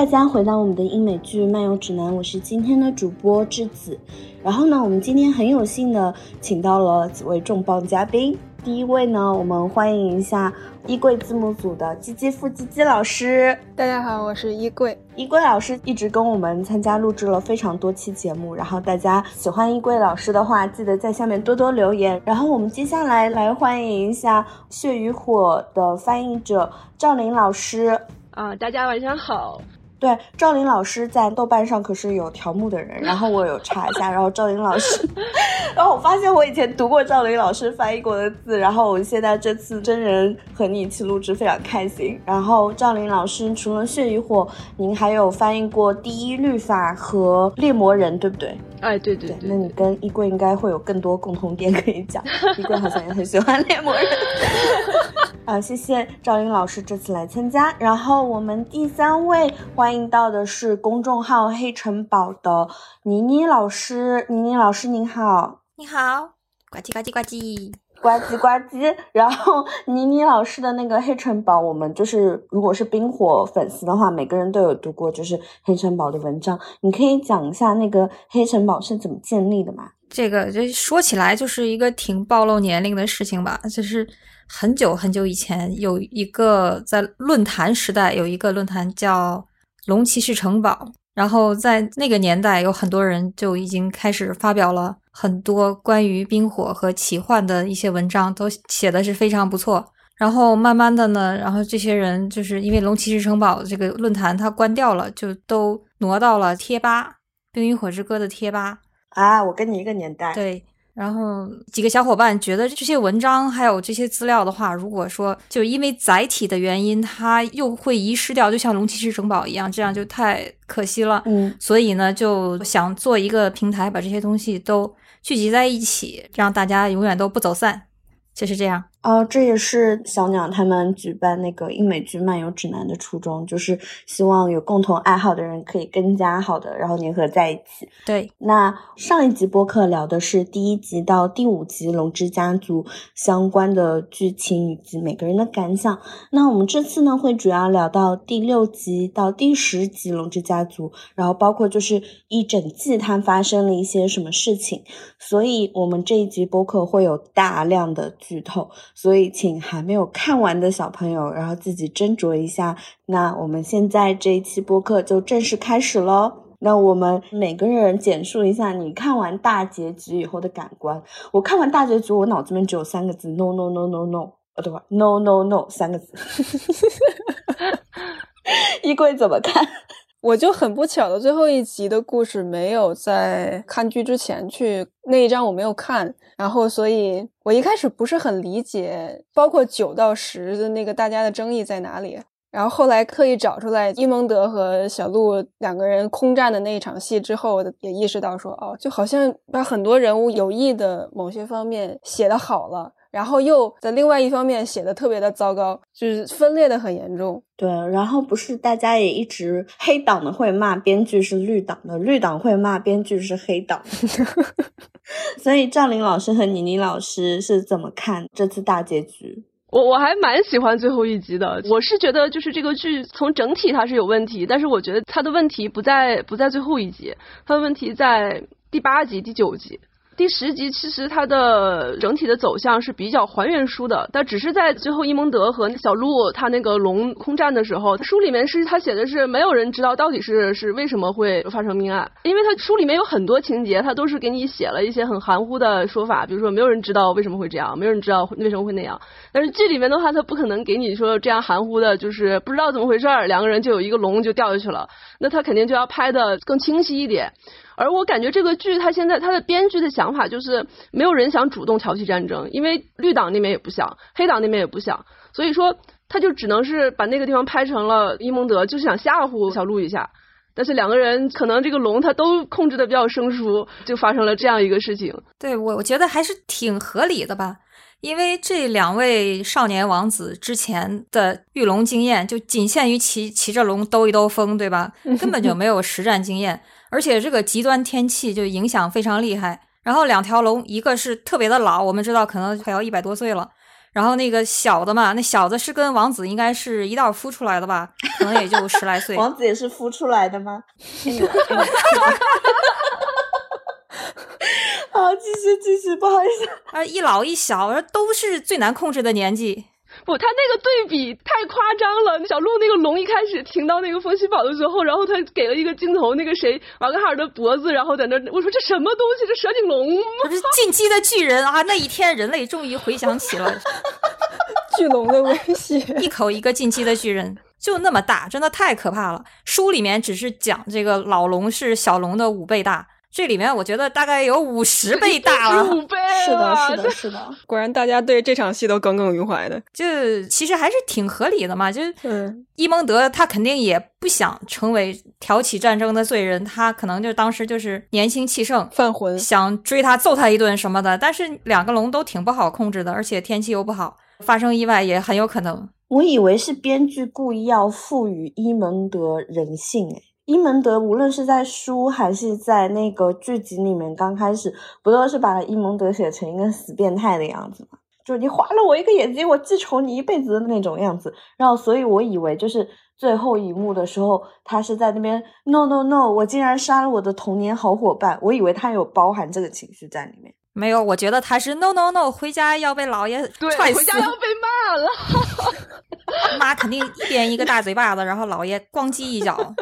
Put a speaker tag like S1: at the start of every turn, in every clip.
S1: 大家回到我们的英美剧漫游指南，我是今天的主播智子。然后呢，我们今天很有幸的请到了几位重磅嘉宾。第一位呢，我们欢迎一下衣柜字幕组的鸡鸡付鸡鸡老师。
S2: 大家好，我是衣柜。
S1: 衣柜老师一直跟我们参加录制了非常多期节目，然后大家喜欢衣柜老师的话，记得在下面多多留言。然后我们接下来来欢迎一下《血与火》的翻译者赵琳老师。
S3: 啊，大家晚上好。
S1: 对，赵琳老师在豆瓣上可是有条目的人，然后我有查一下，然后赵琳老师，然后我发现我以前读过赵琳老师翻译过的字，然后我现在这次真人和你一起录制非常开心。然后赵琳老师除了《血与火》，您还有翻译过《第一律法》和《猎魔人》，对不对？
S3: 哎，对对
S1: 对，那你跟衣柜应该会有更多共同点可以讲。衣柜好像也很喜欢《猎魔人》。好，谢谢赵琳老师这次来参加。然后我们第三位欢迎到的是公众号“黑城堡”的妮妮老师。妮妮老师您好，
S4: 你好，呱唧呱唧呱唧
S1: 呱唧呱唧。然后妮妮老师的那个《黑城堡》，我们就是如果是冰火粉丝的话，每个人都有读过，就是《黑城堡》的文章。你可以讲一下那个《黑城堡》是怎么建立的吗？
S4: 这个就说起来就是一个挺暴露年龄的事情吧，就是。很久很久以前，有一个在论坛时代有一个论坛叫“龙骑士城堡”，然后在那个年代，有很多人就已经开始发表了很多关于冰火和奇幻的一些文章，都写的是非常不错。然后慢慢的呢，然后这些人就是因为“龙骑士城堡”这个论坛它关掉了，就都挪到了贴吧《冰与火之歌》的贴吧
S1: 啊。我跟你一个年代，
S4: 对。然后几个小伙伴觉得这些文章还有这些资料的话，如果说就因为载体的原因，它又会遗失掉，就像龙骑士城堡一样，这样就太可惜了。
S1: 嗯，
S4: 所以呢，就想做一个平台，把这些东西都聚集在一起，让大家永远都不走散，就是这样。
S1: 哦，这也是小鸟他们举办那个英美剧漫游指南的初衷，就是希望有共同爱好的人可以更加好的，然后粘合在一起。
S4: 对，
S1: 那上一集播客聊的是第一集到第五集龙之家族相关的剧情以及每个人的感想。那我们这次呢，会主要聊到第六集到第十集龙之家族，然后包括就是一整季它发生了一些什么事情，所以我们这一集播客会有大量的剧透。所以，请还没有看完的小朋友，然后自己斟酌一下。那我们现在这一期播客就正式开始喽。那我们每个人简述一下你看完大结局以后的感官。我看完大结局，我脑子里面只有三个字：no no no no no，呃，对吧？no no no，三个字。衣柜怎么看？
S2: 我就很不巧的，最后一集的故事没有在看剧之前去那一章我没有看，然后所以我一开始不是很理解，包括九到十的那个大家的争议在哪里，然后后来刻意找出来伊蒙德和小鹿两个人空战的那一场戏之后，也意识到说，哦，就好像把很多人物有意的某些方面写的好了。然后又在另外一方面写的特别的糟糕，就是分裂的很严重。
S1: 对，然后不是大家也一直黑党的会骂编剧是绿党的，绿党会骂编剧是黑党。所以赵琳老师和倪妮老师是怎么看这次大结局？
S3: 我我还蛮喜欢最后一集的。我是觉得就是这个剧从整体它是有问题，但是我觉得它的问题不在不在最后一集，它的问题在第八集、第九集。第十集其实它的整体的走向是比较还原书的，但只是在最后伊蒙德和小鹿他那个龙空战的时候，书里面是他写的是没有人知道到底是是为什么会发生命案，因为他书里面有很多情节，他都是给你写了一些很含糊的说法，比如说没有人知道为什么会这样，没有人知道为什么会那样。但是剧里面的话，他不可能给你说这样含糊的，就是不知道怎么回事，两个人就有一个龙就掉下去了，那他肯定就要拍的更清晰一点。而我感觉这个剧，它现在它的编剧的想法就是，没有人想主动挑起战争，因为绿党那边也不想，黑党那边也不想，所以说他就只能是把那个地方拍成了伊蒙德，就是想吓唬小鹿一下。但是两个人可能这个龙他都控制的比较生疏，就发生了这样一个事情。
S4: 对我我觉得还是挺合理的吧，因为这两位少年王子之前的御龙经验就仅限于骑骑着龙兜一兜风，对吧？根本就没有实战经验。而且这个极端天气就影响非常厉害。然后两条龙，一个是特别的老，我们知道可能快要一百多岁了；然后那个小的嘛，那小的是跟王子应该是一道孵出来的吧，可能也就十来岁。
S1: 王子也是孵出来的吗？好，继续继续，不好意思。
S4: 啊，一老一小，都是最难控制的年纪。
S3: 不，他那个对比太夸张了。小鹿那个龙一开始停到那个风息堡的时候，然后他给了一个镜头，那个谁瓦格哈尔的脖子，然后在那，我说这什么东西？这蛇颈龙吗？
S4: 不是进击的巨人啊！那一天，人类终于回想起了
S2: 巨龙的威胁，
S4: 一口一个进击的巨人，就那么大，真的太可怕了。书里面只是讲这个老龙是小龙的五倍大。这里面我觉得大概有五十倍大了，
S3: 五倍，
S1: 是的，是的，是的。
S2: 果然大家对这场戏都耿耿于怀的，
S4: 就其实还是挺合理的嘛。就是伊蒙德他肯定也不想成为挑起战争的罪人，他可能就当时就是年轻气盛，
S2: 犯浑，
S4: 想追他揍他一顿什么的。但是两个龙都挺不好控制的，而且天气又不好，发生意外也很有可能。
S1: 我以为是编剧故意要赋予伊蒙德人性，诶伊蒙德无论是在书还是在那个剧集里面，刚开始不都是把伊蒙德写成一个死变态的样子吗？就你划了我一个眼睛，我记仇你一辈子的那种样子。然后，所以我以为就是最后一幕的时候，他是在那边 no no no，我竟然杀了我的童年好伙伴。我以为他有包含这个情绪在里面。
S4: 没有，我觉得他是 no no no，回家要被老爷踹
S3: 死，回家要被骂了。
S4: 妈肯定一边一个大嘴巴子，然后老爷咣叽一脚。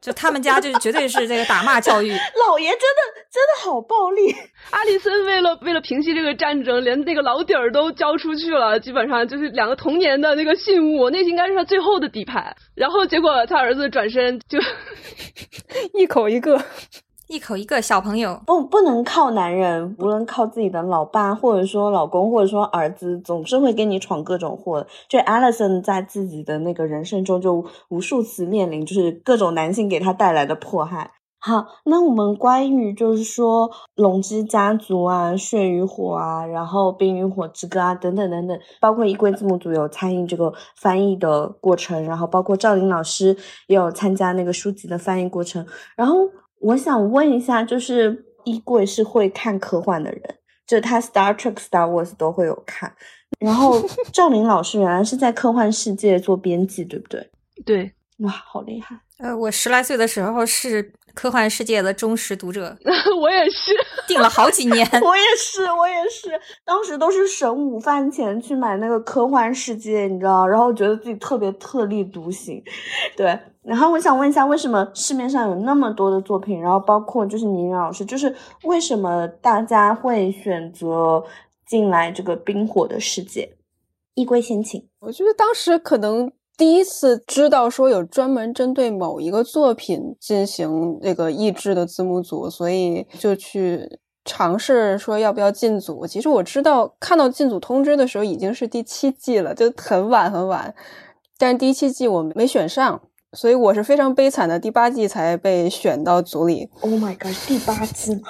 S4: 就他们家就绝对是这个打骂教育，
S1: 老爷真的真的好暴力。
S3: 阿里森为了为了平息这个战争，连那个老底儿都交出去了，基本上就是两个童年的那个信物，那应该是他最后的底牌。然后结果他儿子转身就
S2: 一口一个。
S4: 一口一个小朋友，
S1: 不不能靠男人，无论靠自己的老爸，或者说老公，或者说儿子，总是会给你闯各种祸。就 Alison 在自己的那个人生中，就无数次面临就是各种男性给他带来的迫害。好，那我们关于就是说龙之家族啊、血与火啊，然后冰与火之歌啊等等等等，包括衣柜字幕组有参与这个翻译的过程，然后包括赵琳老师也有参加那个书籍的翻译过程，然后。我想问一下，就是衣柜是会看科幻的人，就他 Star Trek、Star Wars 都会有看。然后 赵琳老师原来是在科幻世界做编辑，对不对？
S3: 对，
S1: 哇，好厉害！
S4: 呃，我十来岁的时候是科幻世界的忠实读者，
S3: 我也是，
S4: 订了好几年。
S1: 我也是，我也是，当时都是省午饭钱去买那个科幻世界，你知道，然后觉得自己特别特立独行，对。然后我想问一下，为什么市面上有那么多的作品？然后包括就是倪老师，就是为什么大家会选择进来这个冰火的世界？一归先请。
S2: 我觉得当时可能第一次知道说有专门针对某一个作品进行那个译制的字幕组，所以就去尝试说要不要进组。其实我知道看到进组通知的时候已经是第七季了，就很晚很晚。但是第七季我没选上。所以我是非常悲惨的，第八季才被选到组里。
S1: Oh my god，第八季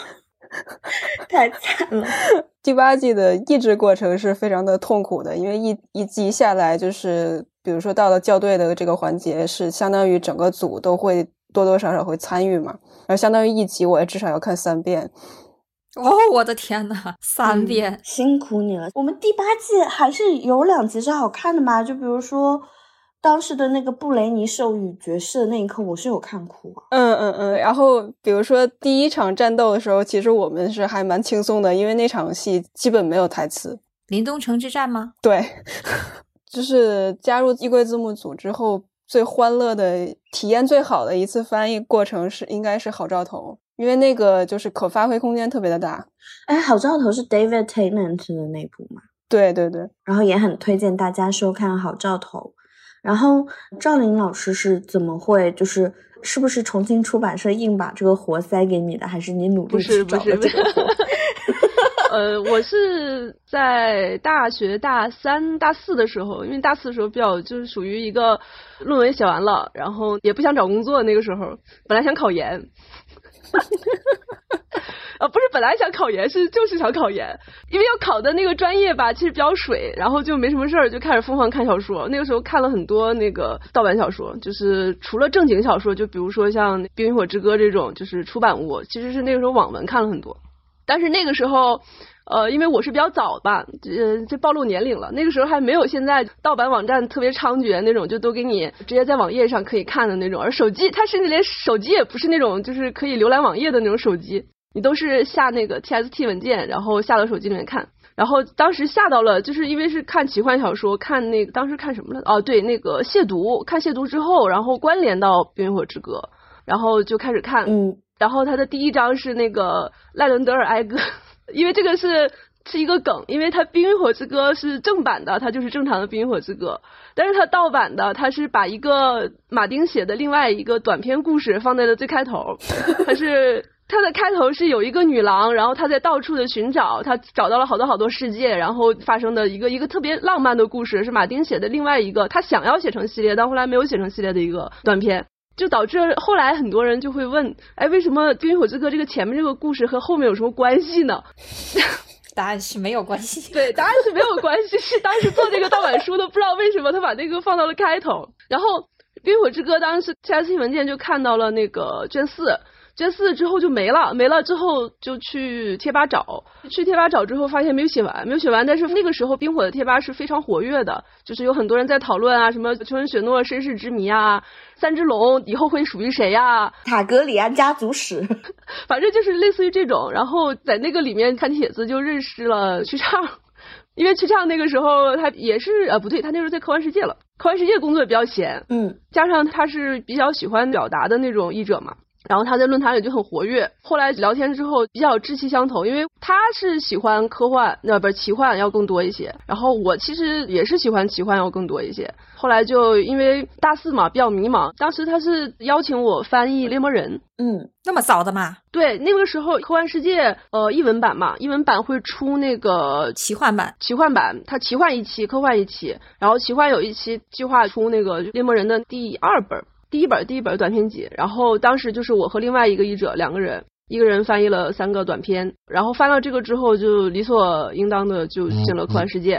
S1: 太惨了。
S2: 第八季的译制过程是非常的痛苦的，因为一一季下来，就是比如说到了校对的这个环节，是相当于整个组都会多多少少会参与嘛。然后相当于一集，我也至少要看三遍。
S4: 哦，我的天呐，三遍，
S1: 辛苦你了。我们第八季还是有两集是好看的嘛？就比如说。当时的那个布雷尼授予爵士的那一刻，我是有看哭啊。
S2: 嗯嗯嗯，然后比如说第一场战斗的时候，其实我们是还蛮轻松的，因为那场戏基本没有台词。
S4: 林东城之战吗？
S2: 对，就是加入衣柜字幕组之后，最欢乐的体验、最好的一次翻译过程是应该是好兆头，因为那个就是可发挥空间特别的大。
S1: 哎，好兆头是 David Tennant 的那部吗？
S2: 对对对，
S1: 然后也很推荐大家收看好兆头。然后赵琳老师是怎么会就是是不是重庆出版社硬把这个活塞给你的，还是你努力去找的这个活？
S3: 呃，我是在大学大三、大四的时候，因为大四的时候比较就是属于一个论文写完了，然后也不想找工作，那个时候 本来想考研。呃，不是，本来想考研，是就是想考研，因为要考的那个专业吧，其实比较水，然后就没什么事儿，就开始疯狂看小说。那个时候看了很多那个盗版小说，就是除了正经小说，就比如说像《冰与火之歌》这种，就是出版物，其实是那个时候网文看了很多。但是那个时候。呃，因为我是比较早吧，呃，这暴露年龄了。那个时候还没有现在盗版网站特别猖獗那种，就都给你直接在网页上可以看的那种。而手机，它甚至连手机也不是那种，就是可以浏览网页的那种手机，你都是下那个 TXT 文件，然后下到手机里面看。然后当时下到了，就是因为是看奇幻小说，看那个当时看什么了？哦，对，那个亵渎，看亵渎之后，然后关联到《冰与火之歌》，然后就开始看。
S1: 嗯。
S3: 然后他的第一章是那个赖伦德尔哀歌。因为这个是是一个梗，因为他《冰与火之歌》是正版的，它就是正常的《冰与火之歌》，但是它盗版的，它是把一个马丁写的另外一个短篇故事放在了最开头，它是它的开头是有一个女郎，然后她在到处的寻找，她找到了好多好多世界，然后发生的一个一个特别浪漫的故事，是马丁写的另外一个他想要写成系列，但后来没有写成系列的一个短篇。就导致后来很多人就会问，哎，为什么《冰与火之歌》这个前面这个故事和后面有什么关系呢？
S4: 答案是没有关系。
S3: 对，答案是没有关系。是当时做这个盗版书的，不知道为什么他把那个放到了开头。然后《冰与火之歌》当时 T S T 文件就看到了那个卷四。卷四之后就没了，没了之后就去贴吧找，去贴吧找之后发现没有写完，没有写完。但是那个时候冰火的贴吧是非常活跃的，就是有很多人在讨论啊，什么秋人雪诺身世之谜啊，三只龙以后会属于谁呀？
S1: 塔格里安家族史，
S3: 反正就是类似于这种。然后在那个里面看帖子就认识了曲畅，因为曲畅那个时候他也是呃不对，他那时候在科幻世界了，科幻世界工作也比较闲，
S1: 嗯，
S3: 加上他是比较喜欢表达的那种译者嘛。然后他在论坛里就很活跃，后来聊天之后比较志气相投，因为他是喜欢科幻，那不是奇幻要更多一些。然后我其实也是喜欢奇幻要更多一些。后来就因为大四嘛比较迷茫，当时他是邀请我翻译《猎魔人》，
S1: 嗯，
S4: 那么早的嘛？
S3: 对，那个时候科幻世界呃译文版嘛，译文版会出那个
S4: 奇幻版，
S3: 奇幻版它奇幻一期，科幻一期，然后奇幻有一期计划出那个《猎魔人》的第二本。第一本第一本短篇集，然后当时就是我和另外一个译者两个人，一个人翻译了三个短篇，然后翻到这个之后，就理所应当的就进了科幻世界。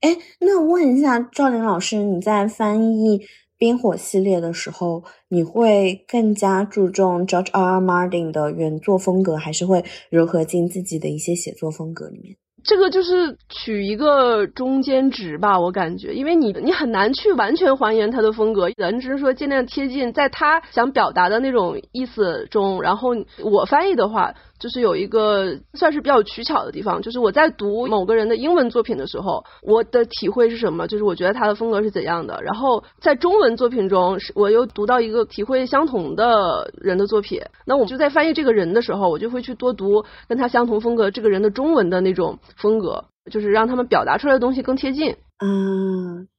S1: 哎，那问一下赵林老师，你在翻译冰火系列的时候，你会更加注重 George R. R. Martin 的原作风格，还是会融合进自己的一些写作风格里面？
S3: 这个就是取一个中间值吧，我感觉，因为你你很难去完全还原他的风格，咱只是说尽量贴近在他想表达的那种意思中。然后我翻译的话。就是有一个算是比较取巧的地方，就是我在读某个人的英文作品的时候，我的体会是什么？就是我觉得他的风格是怎样的。然后在中文作品中，我又读到一个体会相同的人的作品，那我就在翻译这个人的时候，我就会去多读跟他相同风格这个人的中文的那种风格，就是让他们表达出来的东西更贴近。
S1: 啊，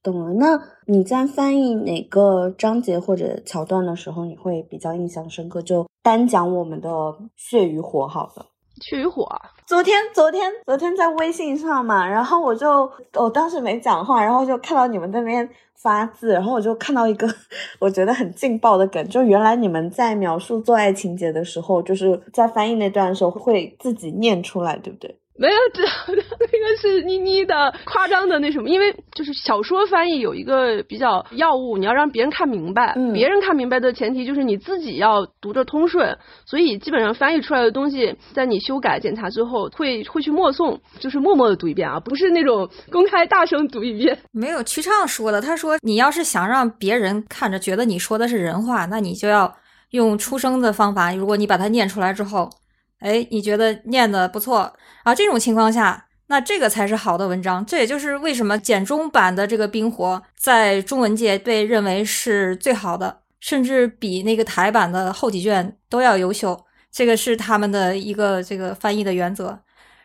S1: 懂了。那你在翻译哪个章节或者桥段的时候，你会比较印象深刻？就单讲我们的血与火好了。
S3: 血与火，
S1: 昨天昨天昨天在微信上嘛，然后我就我当时没讲话，然后就看到你们那边发字，然后我就看到一个 我觉得很劲爆的梗，就原来你们在描述做爱情节的时候，就是在翻译那段的时候会自己念出来，对不对？
S3: 没有，这 那个是妮妮的夸张的那什么，因为就是小说翻译有一个比较要务，你要让别人看明白，别人看明白的前提就是你自己要读着通顺，所以基本上翻译出来的东西，在你修改检查之后，会会去默诵，就是默默的读一遍啊，不是那种公开大声读一遍。
S4: 没有曲畅说的，他说你要是想让别人看着觉得你说的是人话，那你就要用出声的方法，如果你把它念出来之后。哎，你觉得念的不错啊？这种情况下，那这个才是好的文章。这也就是为什么简中版的这个《冰火》在中文界被认为是最好的，甚至比那个台版的后几卷都要优秀。这个是他们的一个这个翻译的原则。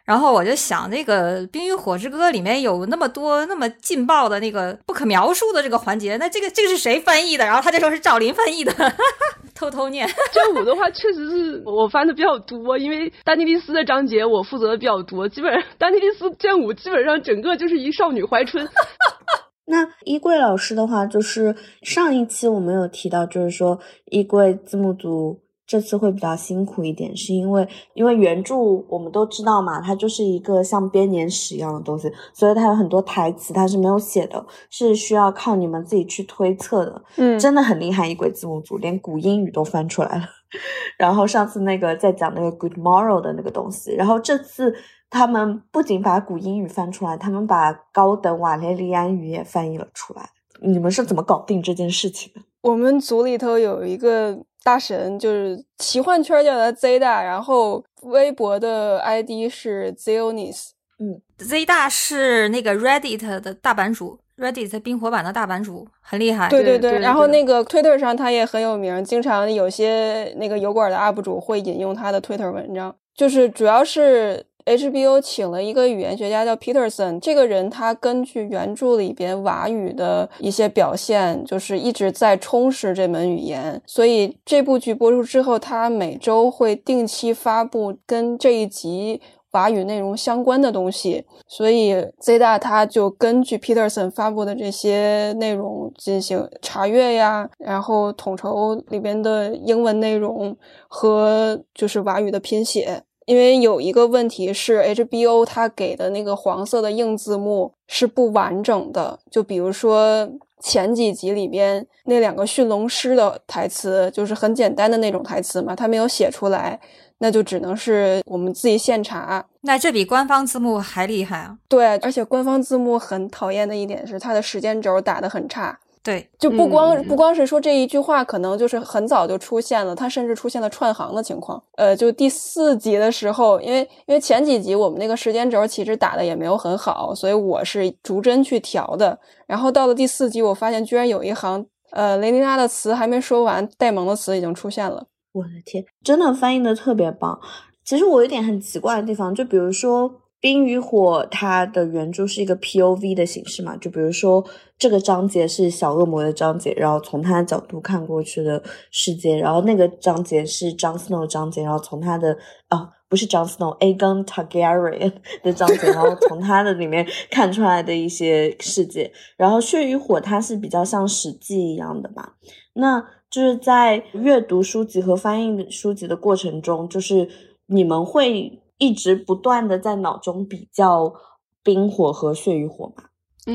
S4: 然后我就想，那个《冰与火之歌》里面有那么多那么劲爆的那个不可描述的这个环节，那这个这个是谁翻译的？然后他就说是赵林翻译的，偷偷念。
S3: 卷五的话，确实是我翻的比较多，因为丹尼利斯的章节我负责的比较多，基本上丹尼利斯卷五基本上整个就是一少女怀春。
S1: 那衣柜老师的话，就是上一期我们有提到，就是说衣柜字幕组。这次会比较辛苦一点，是因为因为原著我们都知道嘛，它就是一个像编年史一样的东西，所以它有很多台词它是没有写的，是需要靠你们自己去推测的。
S3: 嗯，
S1: 真的很厉害，一鬼字幕组连古英语都翻出来了。然后上次那个在讲那个 Good Morrow 的那个东西，然后这次他们不仅把古英语翻出来，他们把高等瓦雷利安语也翻译了出来。你们是怎么搞定这件事情的？
S2: 我们组里头有一个大神，就是奇幻圈叫他 Z 大，然后微博的 ID 是 Zionis。
S1: 嗯
S4: ，Z 大是那个 Reddit 的大版主，Reddit 冰火版的大版主，很厉害。
S2: 对
S3: 对对
S2: 然后那个 Twitter 上他也很有名，经常有些那个油管的 UP 主会引用他的 Twitter 文章，就是主要是 HBO 请了一个语言学家叫 Peterson，这个人他根据原著里边瓦语的一些表现，就是一直在充实这门语言，所以这部剧播出之后，他每周会定期发布跟这一集。法语内容相关的东西，所以 Z 大他就根据 Peterson 发布的这些内容进行查阅呀，然后统筹里边的英文内容和就是瓦语的拼写。因为有一个问题是 HBO 它给的那个黄色的硬字幕是不完整的，就比如说前几集里边那两个驯龙师的台词，就是很简单的那种台词嘛，他没有写出来。那就只能是我们自己现查。
S4: 那这比官方字幕还厉害啊！
S2: 对，而且官方字幕很讨厌的一点是，它的时间轴打得很差。
S4: 对，
S2: 就不光、
S3: 嗯
S2: 不光是说这一句话，可能就是很早就出现了，它甚至出现了串行的情况。呃，就第四集的时候，因为因为前几集我们那个时间轴其实打的也没有很好，所以我是逐帧去调的。然后到了第四集，我发现居然有一行，呃，雷妮娜的词还没说完，戴蒙的词已经出现了。
S1: 我的天，真的翻译的特别棒。其实我有点很奇怪的地方，就比如说《冰与火》，它的原著是一个 POV 的形式嘛，就比如说这个章节是小恶魔的章节，然后从他的角度看过去的世界，然后那个章节是 Jon Snow 章节，然后从他的啊不是 Jon Snow，Aegon Targaryen 的章节，然后从他的里面看出来的一些世界，然后《血与火》它是比较像史记一样的嘛，那。就是在阅读书籍和翻译书籍的过程中，就是你们会一直不断的在脑中比较冰火和血与火嘛？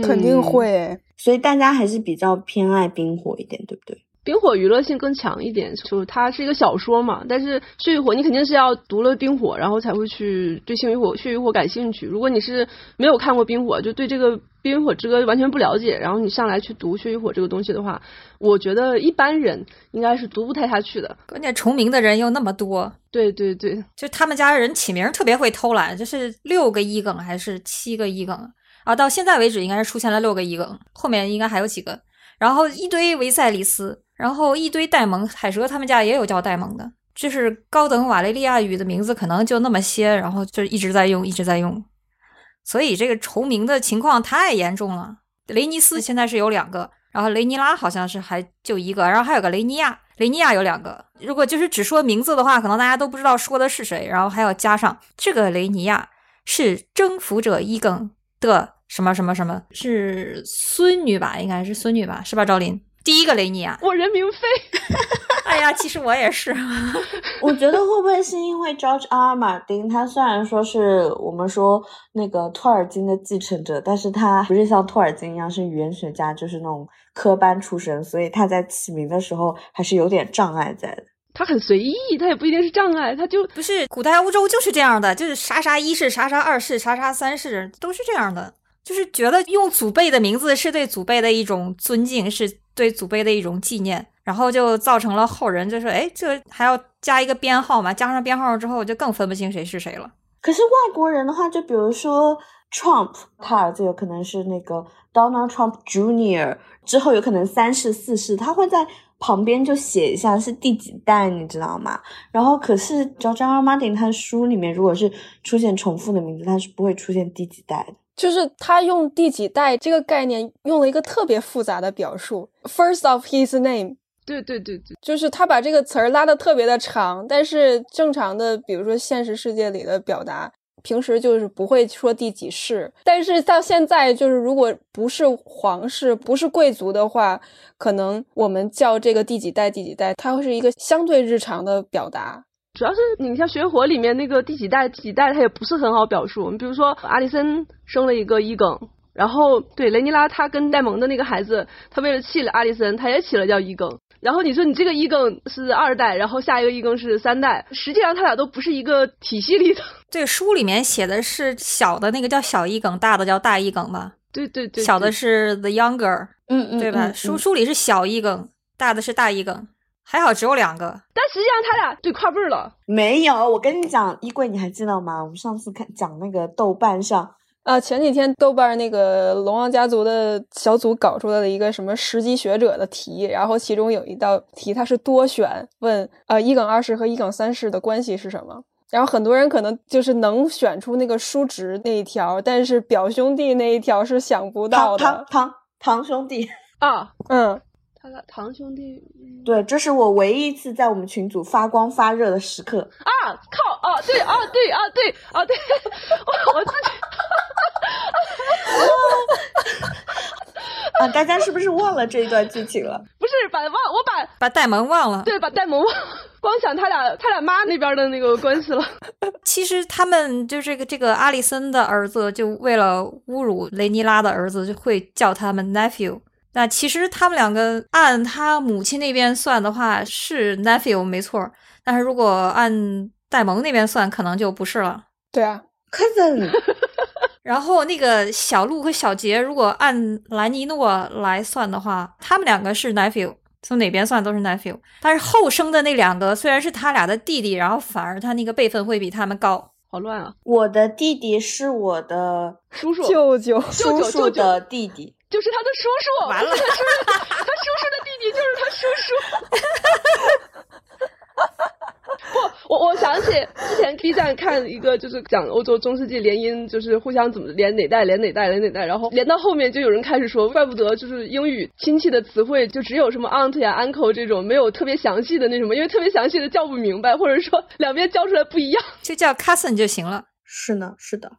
S2: 肯定会，
S1: 所以大家还是比较偏爱冰火一点，对不对？
S3: 冰火娱乐性更强一点，就是它是一个小说嘛。但是血与火，你肯定是要读了冰火，然后才会去对血与火、血与火感兴趣。如果你是没有看过冰火，就对这个冰与火之歌完全不了解，然后你上来去读血与火这个东西的话，我觉得一般人应该是读不太下去的。
S4: 关键重名的人又那么多，
S3: 对对对，
S4: 就他们家人起名特别会偷懒，这是六个一梗还是七个一梗啊？到现在为止应该是出现了六个一梗，后面应该还有几个，然后一堆维赛里斯。然后一堆戴蒙，海蛇他们家也有叫戴蒙的，就是高等瓦雷利亚语的名字可能就那么些，然后就一直在用，一直在用，所以这个重名的情况太严重了。雷尼斯现在是有两个，然后雷尼拉好像是还就一个，然后还有个雷尼亚，雷尼亚有两个。如果就是只说名字的话，可能大家都不知道说的是谁，然后还要加上这个雷尼亚是征服者伊耿的什么什么什么，是孙女吧？应该是孙女吧？是吧，赵林？第一个雷尼啊，
S3: 我人民飞。
S4: 哎呀，其实我也是。
S1: 我觉得会不会是因为 George R. R. 马丁，他虽然说是我们说那个托尔金的继承者，但是他不是像托尔金一样是语言学家，就是那种科班出身，所以他在起名的时候还是有点障碍在的。
S3: 他很随意，他也不一定是障碍，他就
S4: 不是古代欧洲就是这样的，就是啥啥一世、啥啥二世、啥啥三世都是这样的，就是觉得用祖辈的名字是对祖辈的一种尊敬，是对祖辈的一种纪念，然后就造成了后人就说，哎，这还要加一个编号嘛？加上编号之后，就更分不清谁是谁了。
S1: 可是外国人的话，就比如说 Trump，他儿子有可能是那个 Donald Trump Jr.，之后有可能三世、四世，他会在旁边就写一下是第几代，你知道吗？然后可是 George R. Martin 他书里面如果是出现重复的名字，他是不会出现第几代的。
S2: 就是他用第几代这个概念用了一个特别复杂的表述，first of his name。
S3: 对对对对，
S2: 就是他把这个词儿拉的特别的长，但是正常的，比如说现实世界里的表达，平时就是不会说第几世。但是到现在，就是如果不是皇室，不是贵族的话，可能我们叫这个第几代第几代，它会是一个相对日常的表达。
S3: 主要是你像《血火》里面那个第几代第几代，它也不是很好表述。你比如说，阿里森生了一个伊耿，然后对雷尼拉他跟戴蒙的那个孩子，他为了气了阿里森，他也起了叫伊耿。然后你说你这个一更是二代，然后下一个一更是三代，实际上他俩都不是一个体系里的。
S4: 这个书里面写的是小的那个叫小一梗，大的叫大一梗吧？
S3: 对对对，
S4: 小的是 the younger，
S1: 嗯嗯，
S4: 对吧？
S1: 嗯
S4: 书书里是小一梗，大的是大一梗，还好只有两个。
S3: 但实际上他俩对跨辈儿了。
S1: 没有，我跟你讲，衣柜你还记得吗？我们上次看讲那个豆瓣上，
S2: 啊，前几天豆瓣那个龙王家族的小组搞出来的一个什么十级学者的题，然后其中有一道题它是多选，问呃一梗二世和一梗三世的关系是什么？然后很多人可能就是能选出那个叔侄那一条，但是表兄弟那一条是想不到的。
S1: 堂堂堂堂兄弟，
S3: 啊，
S2: 嗯，
S3: 堂兄弟
S1: 对，这是我唯一一次在我们群组发光发热的时刻。
S3: 啊，靠啊，对啊，对啊，对啊，对，我我自己
S1: 啊，大家是不是忘了这一段剧情了？
S3: 不是把忘我把
S4: 把戴萌忘了。
S3: 对把戴萌忘，光想他俩他俩妈那边的那个关系了。
S4: 其实他们就这个这个阿里森的儿子，就为了侮辱雷尼拉的儿子，就会叫他们 nephew。那其实他们两个按他母亲那边算的话是 nephew 没错，但是如果按戴蒙那边算，可能就不是了。
S2: 对啊
S1: ，cousin，
S4: 然后那个小鹿和小杰，如果按兰尼诺来算的话，他们两个是 nephew，从哪边算都是 nephew。但是后生的那两个虽然是他俩的弟弟，然后反而他那个辈分会比他们高。
S3: 好乱啊！
S1: 我的弟弟是我的
S3: 叔叔
S2: 舅舅，
S1: 叔叔的弟弟。
S3: 就是他的叔叔，
S4: 完了
S3: 他叔叔，他叔叔的弟弟就是他叔叔。不，我我想起之前 B 站看一个，就是讲欧洲中世纪联姻，就是互相怎么连哪代连哪代连哪代，然后连到后面就有人开始说，怪不得就是英语亲戚的词汇就只有什么 aunt 呀、uncle 这种，没有特别详细的那什么，因为特别详细的叫不明白，或者说两边叫出来不一样。
S4: 就叫 cousin 就行了。
S1: 是呢，是的。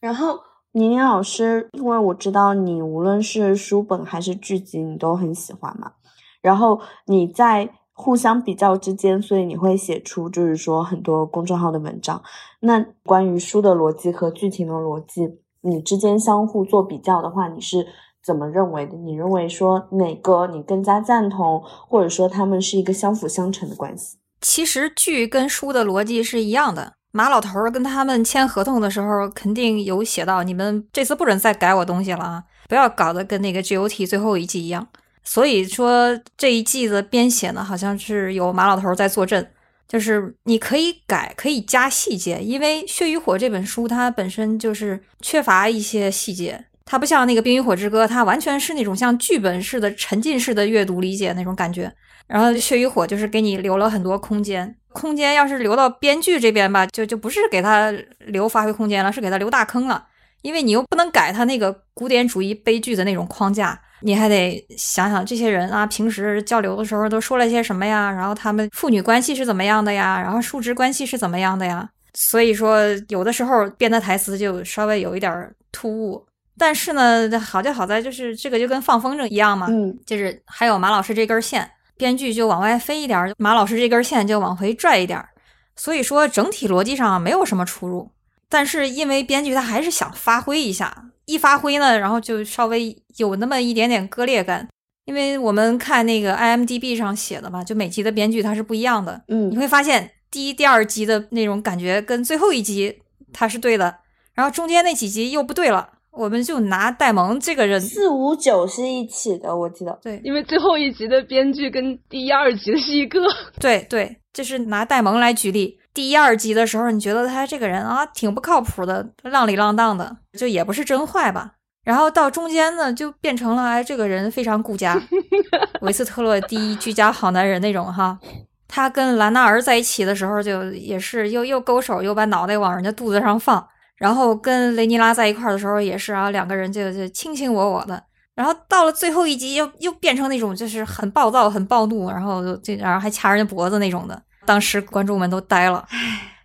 S1: 然后宁宁老师，因为我知道你无论是书本还是剧集，你都很喜欢嘛。然后你在互相比较之间，所以你会写出就是说很多公众号的文章。那关于书的逻辑和剧情的逻辑，你之间相互做比较的话，你是怎么认为的？你认为说哪个你更加赞同，或者说他们是一个相辅相成的关系？
S4: 其实剧跟书的逻辑是一样的。马老头跟他们签合同的时候，肯定有写到，你们这次不准再改我东西了啊，不要搞得跟那个 GOT 最后一季一样。所以说这一季的编写呢，好像是有马老头在坐镇，就是你可以改，可以加细节，因为《血与火》这本书它本身就是缺乏一些细节，它不像那个《冰与火之歌》，它完全是那种像剧本式的沉浸式的阅读理解那种感觉。然后《血与火》就是给你留了很多空间，空间要是留到编剧这边吧，就就不是给他留发挥空间了，是给他留大坑了。因为你又不能改他那个古典主义悲剧的那种框架，你还得想想这些人啊，平时交流的时候都说了些什么呀？然后他们父女关系是怎么样的呀？然后叔侄关系是怎么样的呀？所以说，有的时候编的台词就稍微有一点突兀。但是呢，好就好在就是这个就跟放风筝一样嘛，
S1: 嗯，
S4: 就是还有马老师这根线，编剧就往外飞一点，马老师这根线就往回拽一点儿。所以说整体逻辑上没有什么出入。但是因为编剧他还是想发挥一下，一发挥呢，然后就稍微有那么一点点割裂感。因为我们看那个 IMDB 上写的嘛，就每集的编剧它是不一样的，
S1: 嗯
S4: 你会发现第一、第二集的那种感觉跟最后一集它是对的，然后中间那几集又不对了。我们就拿戴蒙这个人，
S1: 四五九是一起的，我记得。
S4: 对
S3: 因为最后一集的编剧跟第一、二集的是一个，
S4: 对对，就是拿戴蒙来举例。第一、二集的时候，你觉得他这个人啊挺不靠谱的，浪里浪荡的，就也不是真坏吧。然后到中间呢，就变成了哎，这个人非常顾家，维斯特洛第一居家好男人那种哈。他跟兰纳尔在一起的时候，就也是又又勾手，又把脑袋往人家肚子上放。然后跟雷尼拉在一块儿的时候，也是啊，两个人就就卿卿我我的。然后到了最后一集，又又变成那种就是很暴躁、很暴怒，然后就然后还掐人家脖子那种的。当时观众们都呆了，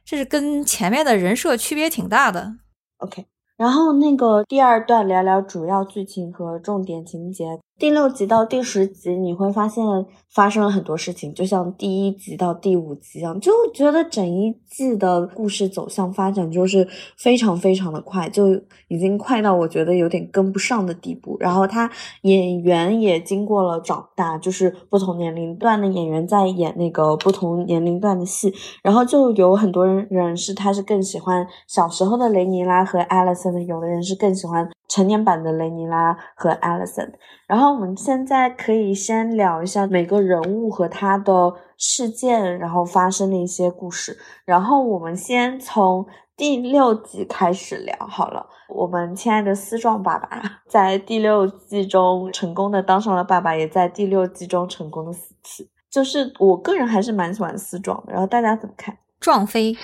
S4: 这是跟前面的人设区别挺大的。
S1: OK，然后那个第二段聊聊主要剧情和重点情节。第六集到第十集，你会发现发生了很多事情，就像第一集到第五集一样，就觉得整一季的故事走向发展就是非常非常的快，就已经快到我觉得有点跟不上的地步。然后他演员也经过了长大，就是不同年龄段的演员在演那个不同年龄段的戏，然后就有很多人人是他是更喜欢小时候的雷尼拉和艾莉森的，有的人是更喜欢。成年版的雷尼拉和 Alison，然后我们现在可以先聊一下每个人物和他的事件，然后发生的一些故事。然后我们先从第六集开始聊好了。我们亲爱的丝壮爸爸在第六季中成功的当上了爸爸，也在第六季中成功的死去。就是我个人还是蛮喜欢丝壮的。然后大家怎么看？
S4: 壮飞，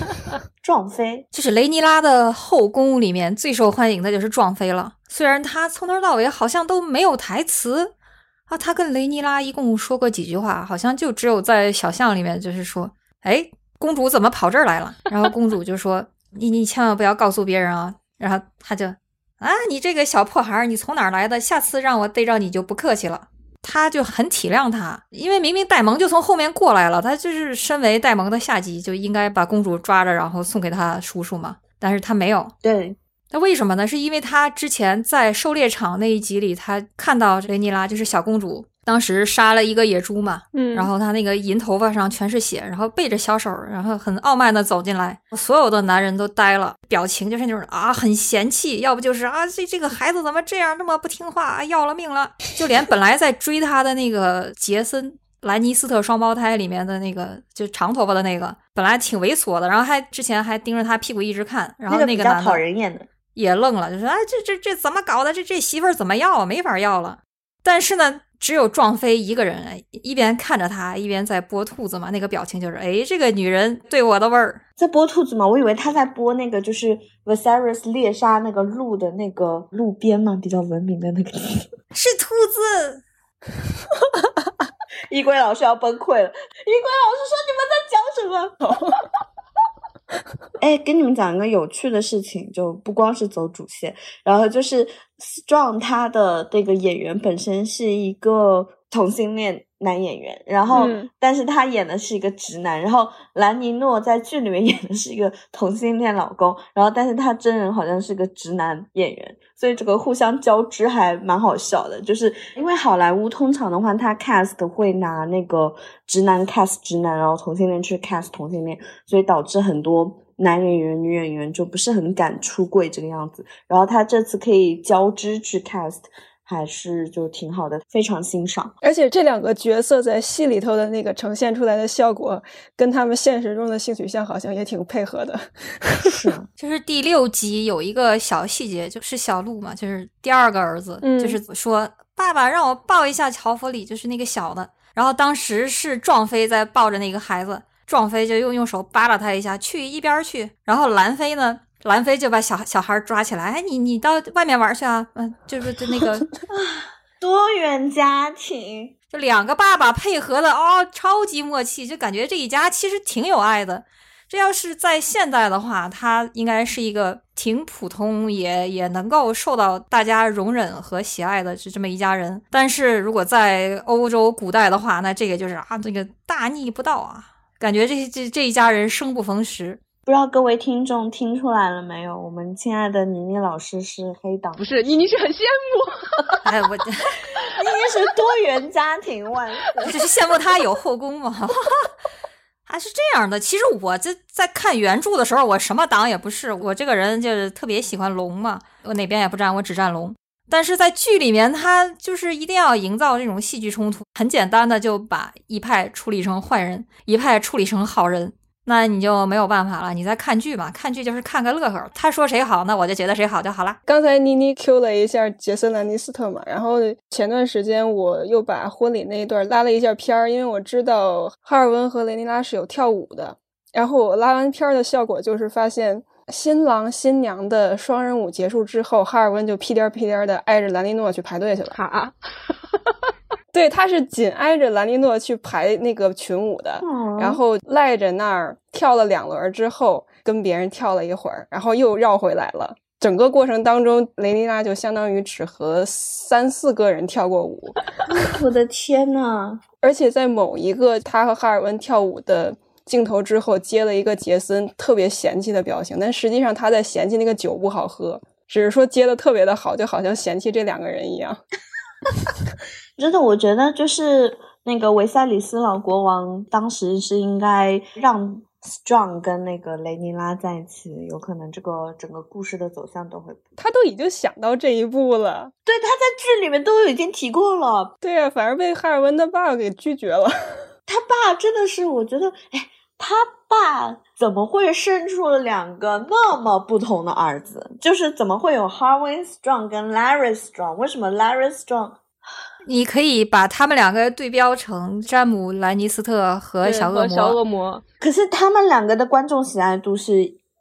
S1: 撞飞
S4: 就是雷尼拉的后宫里面最受欢迎的就是撞飞了。虽然他从头到尾好像都没有台词啊，他跟雷尼拉一共说过几句话，好像就只有在小巷里面，就是说，哎，公主怎么跑这儿来了？然后公主就说，你你千万不要告诉别人啊。然后他就，啊，你这个小破孩儿，你从哪儿来的？下次让我逮着你就不客气了。他就很体谅他，因为明明戴蒙就从后面过来了，他就是身为戴蒙的下级，就应该把公主抓着，然后送给他叔叔嘛。但是他没有。
S1: 对，
S4: 那为什么呢？是因为他之前在狩猎场那一集里，他看到雷尼拉就是小公主。当时杀了一个野猪嘛，
S2: 嗯，
S4: 然后他那个银头发上全是血，然后背着小手，然后很傲慢的走进来，所有的男人都呆了，表情就是那种啊，很嫌弃，要不就是啊，这这个孩子怎么这样，那么不听话，要了命了。就连本来在追他的那个杰森兰尼斯特双胞胎里面的那个，就长头发的那个，本来挺猥琐的，然后还之前还盯着他屁股一直看，然后那个男
S1: 的讨人厌的
S4: 也愣了，就说啊，这这这怎么搞的？这这媳妇儿怎么要啊？没法要了。但是呢。只有壮飞一个人，一边看着他，一边在剥兔子嘛。那个表情就是，哎，这个女人对我的味儿，
S1: 在剥兔子嘛？我以为他在剥那个，就是 Viserys 猎杀那个鹿的那个路边嘛，比较文明的那个。
S4: 是兔子。
S1: 衣柜老师要崩溃了。衣柜老师说：“你们在讲什么？” 哎，跟你们讲一个有趣的事情，就不光是走主线，然后就是 Strong 他的那个演员本身是一个同性恋。男演员，然后，但是他演的是一个直男，然后兰尼诺在剧里面 演的是一个同性恋老公，然后，但是他真人好像是个直男演员，所以这个互相交织还蛮好笑的，就是因为好莱坞通常的话，他 cast 会拿那个直男 cast 直男，然后同性恋去 cast 同性恋，所以导致很多男演员、女演员就不是很敢出柜这个样子，然后他这次可以交织去 cast。还是就挺好的，非常欣赏。
S2: 而且这两个角色在戏里头的那个呈现出来的效果，跟他们现实中的性取向好像也挺配合的。
S1: 是，
S4: 就是第六集有一个小细节，就是小鹿嘛，就是第二个儿子，就是说爸爸让我抱一下乔弗里，就是那个小的。然后当时是壮飞在抱着那个孩子，壮飞就用用手扒拉他一下，去一边去。然后蓝飞呢？兰飞就把小小孩抓起来，哎，你你到外面玩去啊？嗯，就是就那个
S1: 多元家庭，
S4: 就两个爸爸配合的哦，超级默契，就感觉这一家其实挺有爱的。这要是在现代的话，他应该是一个挺普通，也也能够受到大家容忍和喜爱的，这这么一家人。但是如果在欧洲古代的话，那这个就是啊，这个大逆不道啊，感觉这这这一家人生不逢时。
S1: 不知道各位听众听出来了没有？我们亲爱的妮妮老师是黑党，
S3: 不是妮妮是很羡慕。
S4: 哎，我妮
S1: 妮是多元家庭万岁，
S4: 就是羡慕她有后宫嘛。还是这样的，其实我这在看原著的时候，我什么党也不是，我这个人就是特别喜欢龙嘛，我哪边也不站，我只站龙。但是在剧里面，他就是一定要营造这种戏剧冲突，很简单的就把一派处理成坏人，一派处理成好人。那你就没有办法了，你在看剧嘛？看剧就是看个乐呵。他说谁好，那我就觉得谁好就好了。
S2: 刚才妮妮 Q 了一下杰森兰尼斯特嘛，然后前段时间我又把婚礼那一段拉了一下片儿，因为我知道哈尔温和雷尼拉是有跳舞的。然后我拉完片儿的效果就是发现新郎新娘的双人舞结束之后，哈尔温就屁颠屁颠的挨着兰尼诺去排队去了。
S3: 哈。
S2: 对，他是紧挨着兰尼诺去排那个群舞的，然后赖着那儿跳了两轮之后，跟别人跳了一会儿，然后又绕回来了。整个过程当中，雷妮拉就相当于只和三四个人跳过舞。
S1: 我的天呐！
S2: 而且在某一个他和哈尔温跳舞的镜头之后，接了一个杰森特别嫌弃的表情，但实际上他在嫌弃那个酒不好喝，只是说接的特别的好，就好像嫌弃这两个人一样。
S1: 真的，我觉得就是那个维塞里斯老国王当时是应该让 Strong 跟那个雷尼拉在一起，有可能这个整个故事的走向都会。
S2: 他都已经想到这一步了，
S1: 对，他在剧里面都已经提过了。
S2: 对啊，反而被哈尔温的爸爸给拒绝了。
S1: 他爸真的是，我觉得，哎，他爸怎么会生出了两个那么不同的儿子？就是怎么会有 Harwin Strong 跟 Larry Strong？为什么 Larry Strong？
S4: 你可以把他们两个对标成詹姆·兰尼斯特和小恶魔。
S3: 小恶魔，
S1: 可是他们两个的观众喜爱度是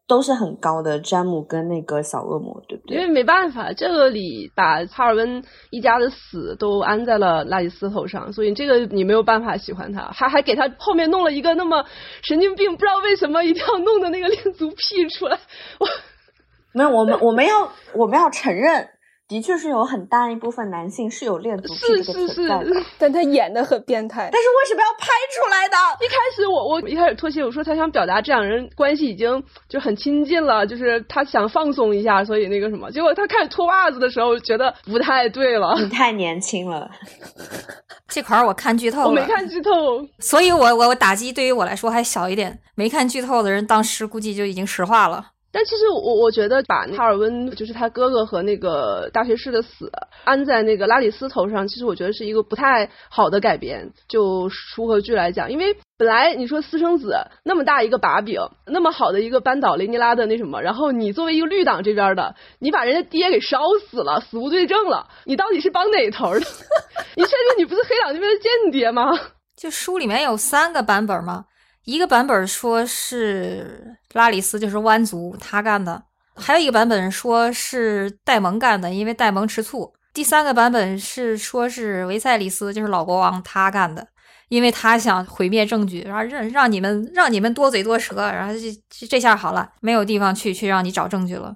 S1: 都是很高的，詹姆跟那个小恶魔，对不对？
S3: 因为没办法，这个里把哈尔温一家的死都安在了拉里斯头上，所以这个你没有办法喜欢他，还还给他后面弄了一个那么神经病，不知道为什么一定要弄的那个恋足癖出来。我
S1: 没有，我们我们要我们要承认。的确是有很大一部分男性是有恋足癖这个存在的，
S2: 但他演的很变态。
S1: 但是为什么要拍出来的？
S3: 一开始我我一开始脱鞋，我说他想表达这两人关系已经就很亲近了，就是他想放松一下，所以那个什么。结果他开始脱袜子的时候，觉得不太对了。
S1: 你太年轻了，
S4: 这块儿我看剧透了，
S3: 我没看剧透，
S4: 所以我我我打击对于我来说还小一点。没看剧透的人当时估计就已经石化了。
S3: 但其实我我觉得把哈尔温就是他哥哥和那个大学士的死安在那个拉里斯头上，其实我觉得是一个不太好的改编。就书和剧来讲，因为本来你说私生子那么大一个把柄，那么好的一个扳倒雷尼拉的那什么，然后你作为一个绿党这边的，你把人家爹给烧死了，死无对证了，你到底是帮哪头的？你确定你不是黑党那边的间谍吗？
S4: 就书里面有三个版本吗？一个版本说是拉里斯就是湾族他干的，还有一个版本说是戴蒙干的，因为戴蒙吃醋。第三个版本是说是维赛里斯就是老国王他干的，因为他想毁灭证据，然后让让你们让你们多嘴多舌，然后这这下好了，没有地方去去让你找证据了。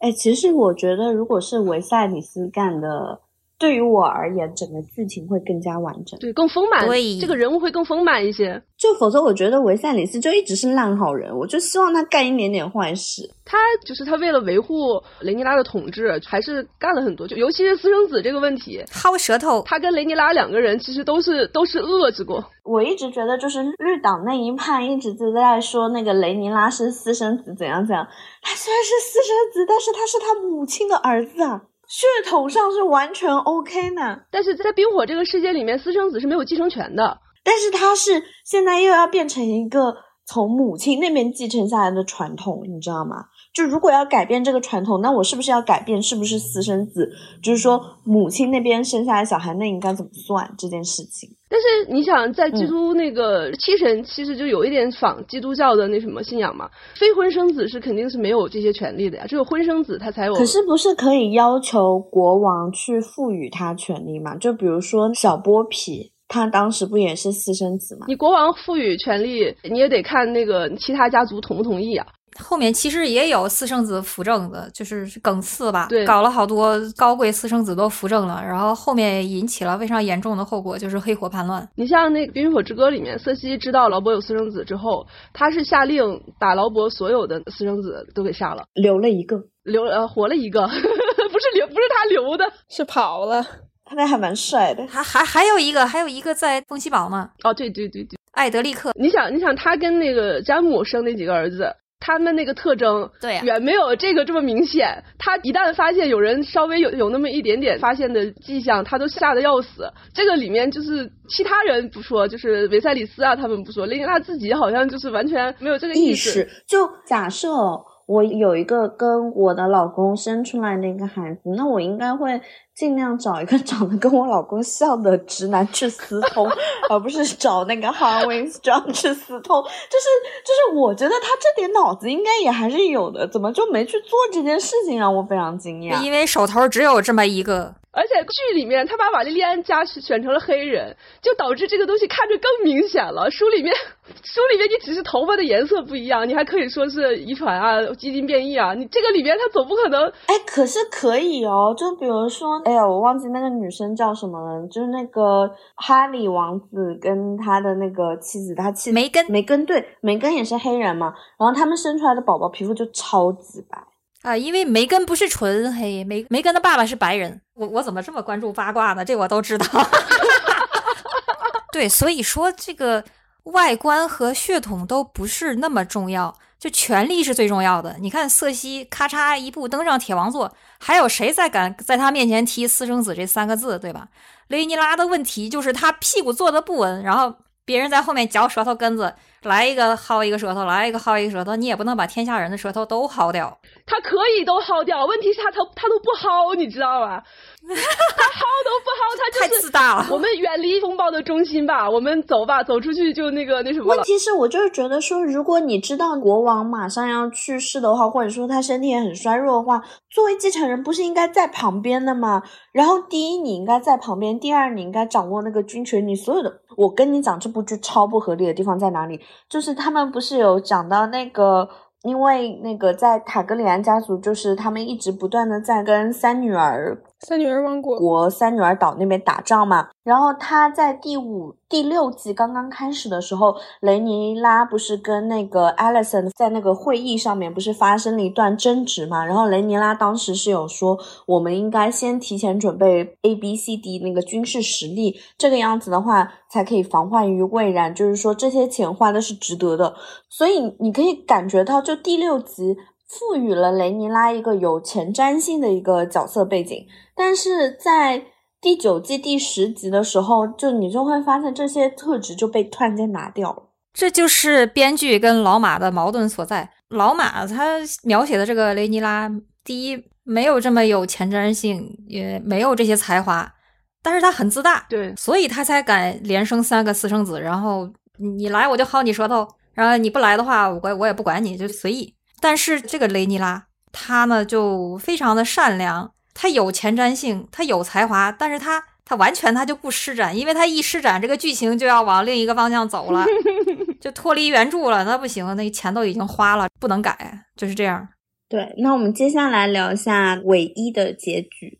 S1: 哎，其实我觉得如果是维赛里斯干的。对于我而言，整个剧情会更加完整，
S3: 对，更丰满，
S4: 对，
S3: 这个人物会更丰满一些。
S1: 就否则，我觉得维赛里斯就一直是烂好人，我就希望他干一点点坏事。
S3: 他就是他为了维护雷尼拉的统治，还是干了很多，就尤其是私生子这个问题，
S4: 薅舌头。
S3: 他跟雷尼拉两个人其实都是都是遏制过。
S1: 我一直觉得，就是绿党那一派一直就在说那个雷尼拉是私生子，怎样怎样。他虽然是私生子，但是他是他母亲的儿子啊。血统上是完全 OK 呢，
S3: 但是在冰火这个世界里面，私生子是没有继承权的。
S1: 但是他是现在又要变成一个从母亲那边继承下来的传统，你知道吗？就如果要改变这个传统，那我是不是要改变是不是私生子？就是说母亲那边生下来小孩，那应该怎么算这件事情？
S3: 但是你想，在基督那个七神，其实就有一点仿基督教的那什么信仰嘛。非婚生子是肯定是没有这些权利的呀，只有婚生子他才有。
S1: 可是不是可以要求国王去赋予他权利嘛？就比如说小剥皮，他当时不也是私生子吗？
S3: 你国王赋予权利，你也得看那个其他家族同不同意啊。
S4: 后面其实也有私生子扶正的，就是梗刺吧，
S3: 对，
S4: 搞了好多高贵私生子都扶正了，然后后面引起了非常严重的后果，就是黑火叛乱。
S3: 你像那《冰与火之歌》里面，瑟西知道劳勃有私生子之后，他是下令把劳勃所有的私生子都给杀了，
S1: 留了一个，
S3: 留呃活了一个，不是留，不是他留的，
S2: 是跑了。
S1: 他那还蛮帅的，
S4: 还还还有一个，还有一个在风息堡呢。
S3: 哦，对对对对，
S4: 艾德利克。
S3: 你想，你想他跟那个詹姆生那几个儿子。他们那个特征，
S4: 对，
S3: 远没有这个这么明显。他一旦发现有人稍微有有那么一点点发现的迹象，他都吓得要死。这个里面就是其他人不说，就是维赛里斯啊，他们不说，琳娜自己好像就是完全没有这个
S1: 意
S3: 识。
S1: 就假设我有一个跟我的老公生出来的一个孩子，那我应该会。尽量找一个 长得跟我老公像的直男去私通，而不是找那个 Harwin Strong 去私通。就是就是，我觉得他这点脑子应该也还是有的，怎么就没去做这件事情让？我非常惊讶。
S4: 因为手头只有这么一个。
S3: 而且剧里面他把玛丽莲安加选成了黑人，就导致这个东西看着更明显了。书里面，书里面你只是头发的颜色不一样，你还可以说是遗传啊、基因变异啊。你这个里面他总不可能，
S1: 哎，可是可以哦。就比如说，哎呀，我忘记那个女生叫什么了，就是那个哈里王子跟他的那个妻子，他妻子
S4: 梅根，
S1: 梅根对，梅根也是黑人嘛。然后他们生出来的宝宝皮肤就超级白。
S4: 啊，因为梅根不是纯黑，梅梅根的爸爸是白人。我我怎么这么关注八卦呢？这我都知道。对，所以说这个外观和血统都不是那么重要，就权力是最重要的。你看瑟西咔嚓一步登上铁王座，还有谁再敢在他面前提私生子这三个字，对吧？雷尼拉的问题就是他屁股坐的不稳，然后别人在后面嚼舌头根子。来一个薅一个舌头，来一个薅一个舌头，你也不能把天下人的舌头都薅掉。
S3: 他可以都薅掉，问题是他他他都不薅，你知道吧？他薅都不薅，他
S4: 太自大了。
S3: 我们远离风暴的中心吧，我们走吧，走出去就那个那什么。
S1: 问题是，我就是觉得说，如果你知道国王马上要去世的话，或者说他身体也很衰弱的话，作为继承人不是应该在旁边的吗？然后第一，你应该在旁边；第二，你应该掌握那个军权。你所有的，我跟你讲，这部剧超不合理的地方在哪里？就是他们不是有讲到那个，因为那个在塔格里安家族，就是他们一直不断的在跟三女儿。
S2: 三女儿王国
S1: 国三女儿岛那边打仗嘛，然后他在第五、第六季刚刚开始的时候，雷尼拉不是跟那个艾莉森在那个会议上面不是发生了一段争执嘛？然后雷尼拉当时是有说，我们应该先提前准备 A、B、C、D 那个军事实力，这个样子的话才可以防患于未然，就是说这些钱花的是值得的。所以你可以感觉到，就第六集。赋予了雷尼拉一个有前瞻性的一个角色背景，但是在第九季第十集的时候，就你就会发现这些特质就被突然间拿掉了。
S4: 这就是编剧跟老马的矛盾所在。老马他描写的这个雷尼拉，第一没有这么有前瞻性，也没有这些才华，但是他很自大，
S3: 对，
S4: 所以他才敢连生三个私生子，然后你来我就薅你舌头，然后你不来的话，我我也不管你，就随意。但是这个雷尼拉，他呢就非常的善良，他有前瞻性，他有才华，但是他他完全他就不施展，因为他一施展，这个剧情就要往另一个方向走了，就脱离原著了，那不行，那钱都已经花了，不能改，就是这样。
S1: 对，那我们接下来聊一下唯一的结局。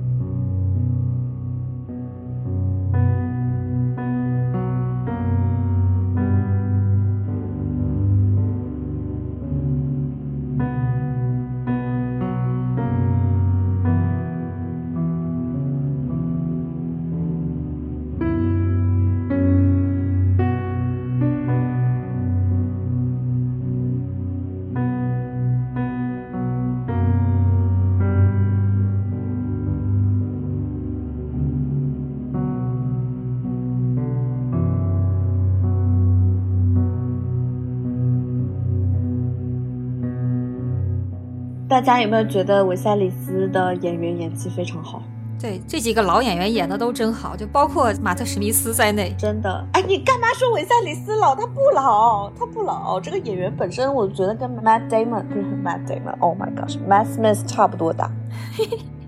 S1: 大家有没有觉得维赛里斯的演员演技非常好？
S4: 对，这几个老演员演的都真好，就包括马特·史密斯在内。
S1: 真的，哎，你干嘛说维赛里斯老？他不老，他不老。这个演员本身，我觉得跟 Matt Damon 不是 Matt Damon，Oh my gosh，Matt Smith 差不多大。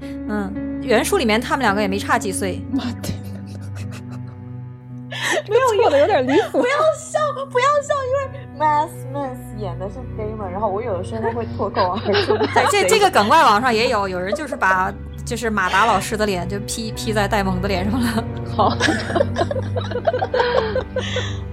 S4: 嗯，原书里面他们两个也没差几岁。
S1: Matt Damon，没有
S2: 错的 有点离谱。
S1: 不要笑，不要笑，因为 MathSmith 演的是 Damon，然后我有的时候会脱口而出。
S4: 这这个梗外网上也有，有人就是把就是马达老师的脸就 P P 在戴蒙的脸上了。
S3: 好，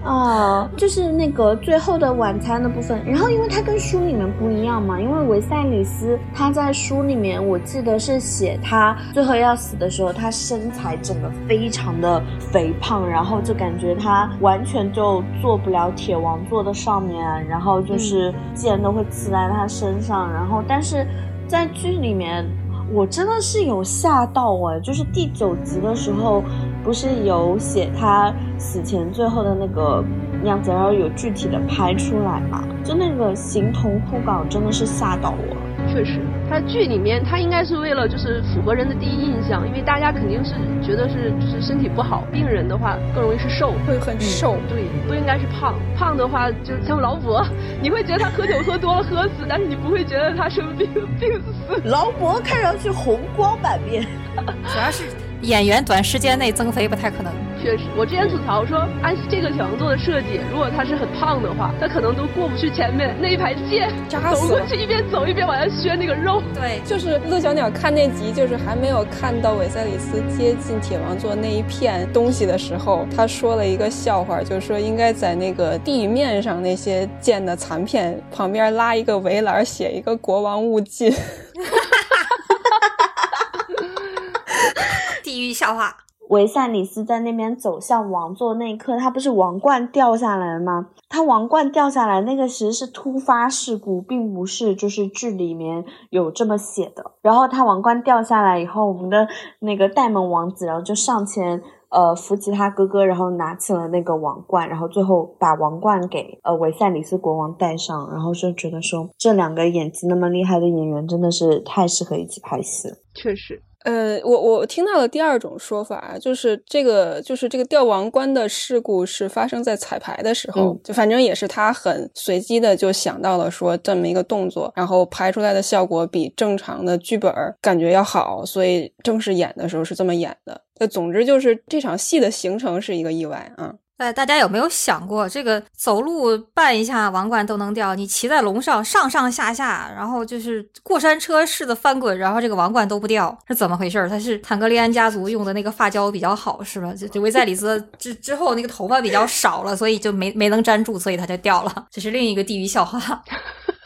S1: 啊，就是那个最后的晚餐的部分。然后，因为它跟书里面不一样嘛，因为维赛里斯他在书里面，我记得是写他最后要死的时候，他身材整个非常的肥胖，然后就感觉他完全就坐不了铁王座的上面，然后就是剑都会刺在他身上。然后，但是在剧里面。我真的是有吓到哎，就是第九集的时候，不是有写他死前最后的那个样子，然后有具体的拍出来嘛？就那个形同枯槁，真的是吓到我了。
S3: 确实，他剧里面他应该是为了就是符合人的第一印象，因为大家肯定是觉得是就是身体不好，病人的话更容易是瘦，
S2: 会很瘦。
S3: 对，不应该是胖，胖的话就像劳勃，你会觉得他喝酒喝多了喝死，但是你不会觉得他生病病死。
S1: 劳勃看上去红光满面，
S4: 主要是。演员短时间内增肥不太可能。
S3: 确实，我之前吐槽说，按这个小王座的设计，如果他是很胖的话，他可能都过不去前面那一排剑，走过去一边走一边往下削那个肉。
S4: 对，
S2: 就是乐小鸟看那集，就是还没有看到韦塞里斯接近铁王座那一片东西的时候，他说了一个笑话，就是说应该在那个地面上那些剑的残片旁边拉一个围栏，写一个“国王勿近”。
S4: 地狱笑话。
S1: 维赛里斯在那边走向王座那一刻，他不是王冠掉下来了吗？他王冠掉下来那个其实是突发事故，并不是就是剧里面有这么写的。然后他王冠掉下来以后，我们的那个戴蒙王子，然后就上前呃扶起他哥哥，然后拿起了那个王冠，然后最后把王冠给呃维赛里斯国王戴上，然后就觉得说这两个演技那么厉害的演员真的是太适合一起拍戏了。
S3: 确实。
S2: 呃，我我听到了第二种说法，就是这个就是这个吊王冠的事故是发生在彩排的时候，就反正也是他很随机的就想到了说这么一个动作，然后拍出来的效果比正常的剧本感觉要好，所以正式演的时候是这么演的。那总之就是这场戏的形成是一个意外啊。
S4: 哎，大家有没有想过，这个走路绊一下王冠都能掉，你骑在龙上上上下下，然后就是过山车似的翻滚，然后这个王冠都不掉，是怎么回事？他是坦格利安家族用的那个发胶比较好，是吧？这这维赛里斯之之后那个头发比较少了，所以就没没能粘住，所以他就掉了。这是另一个地狱笑话。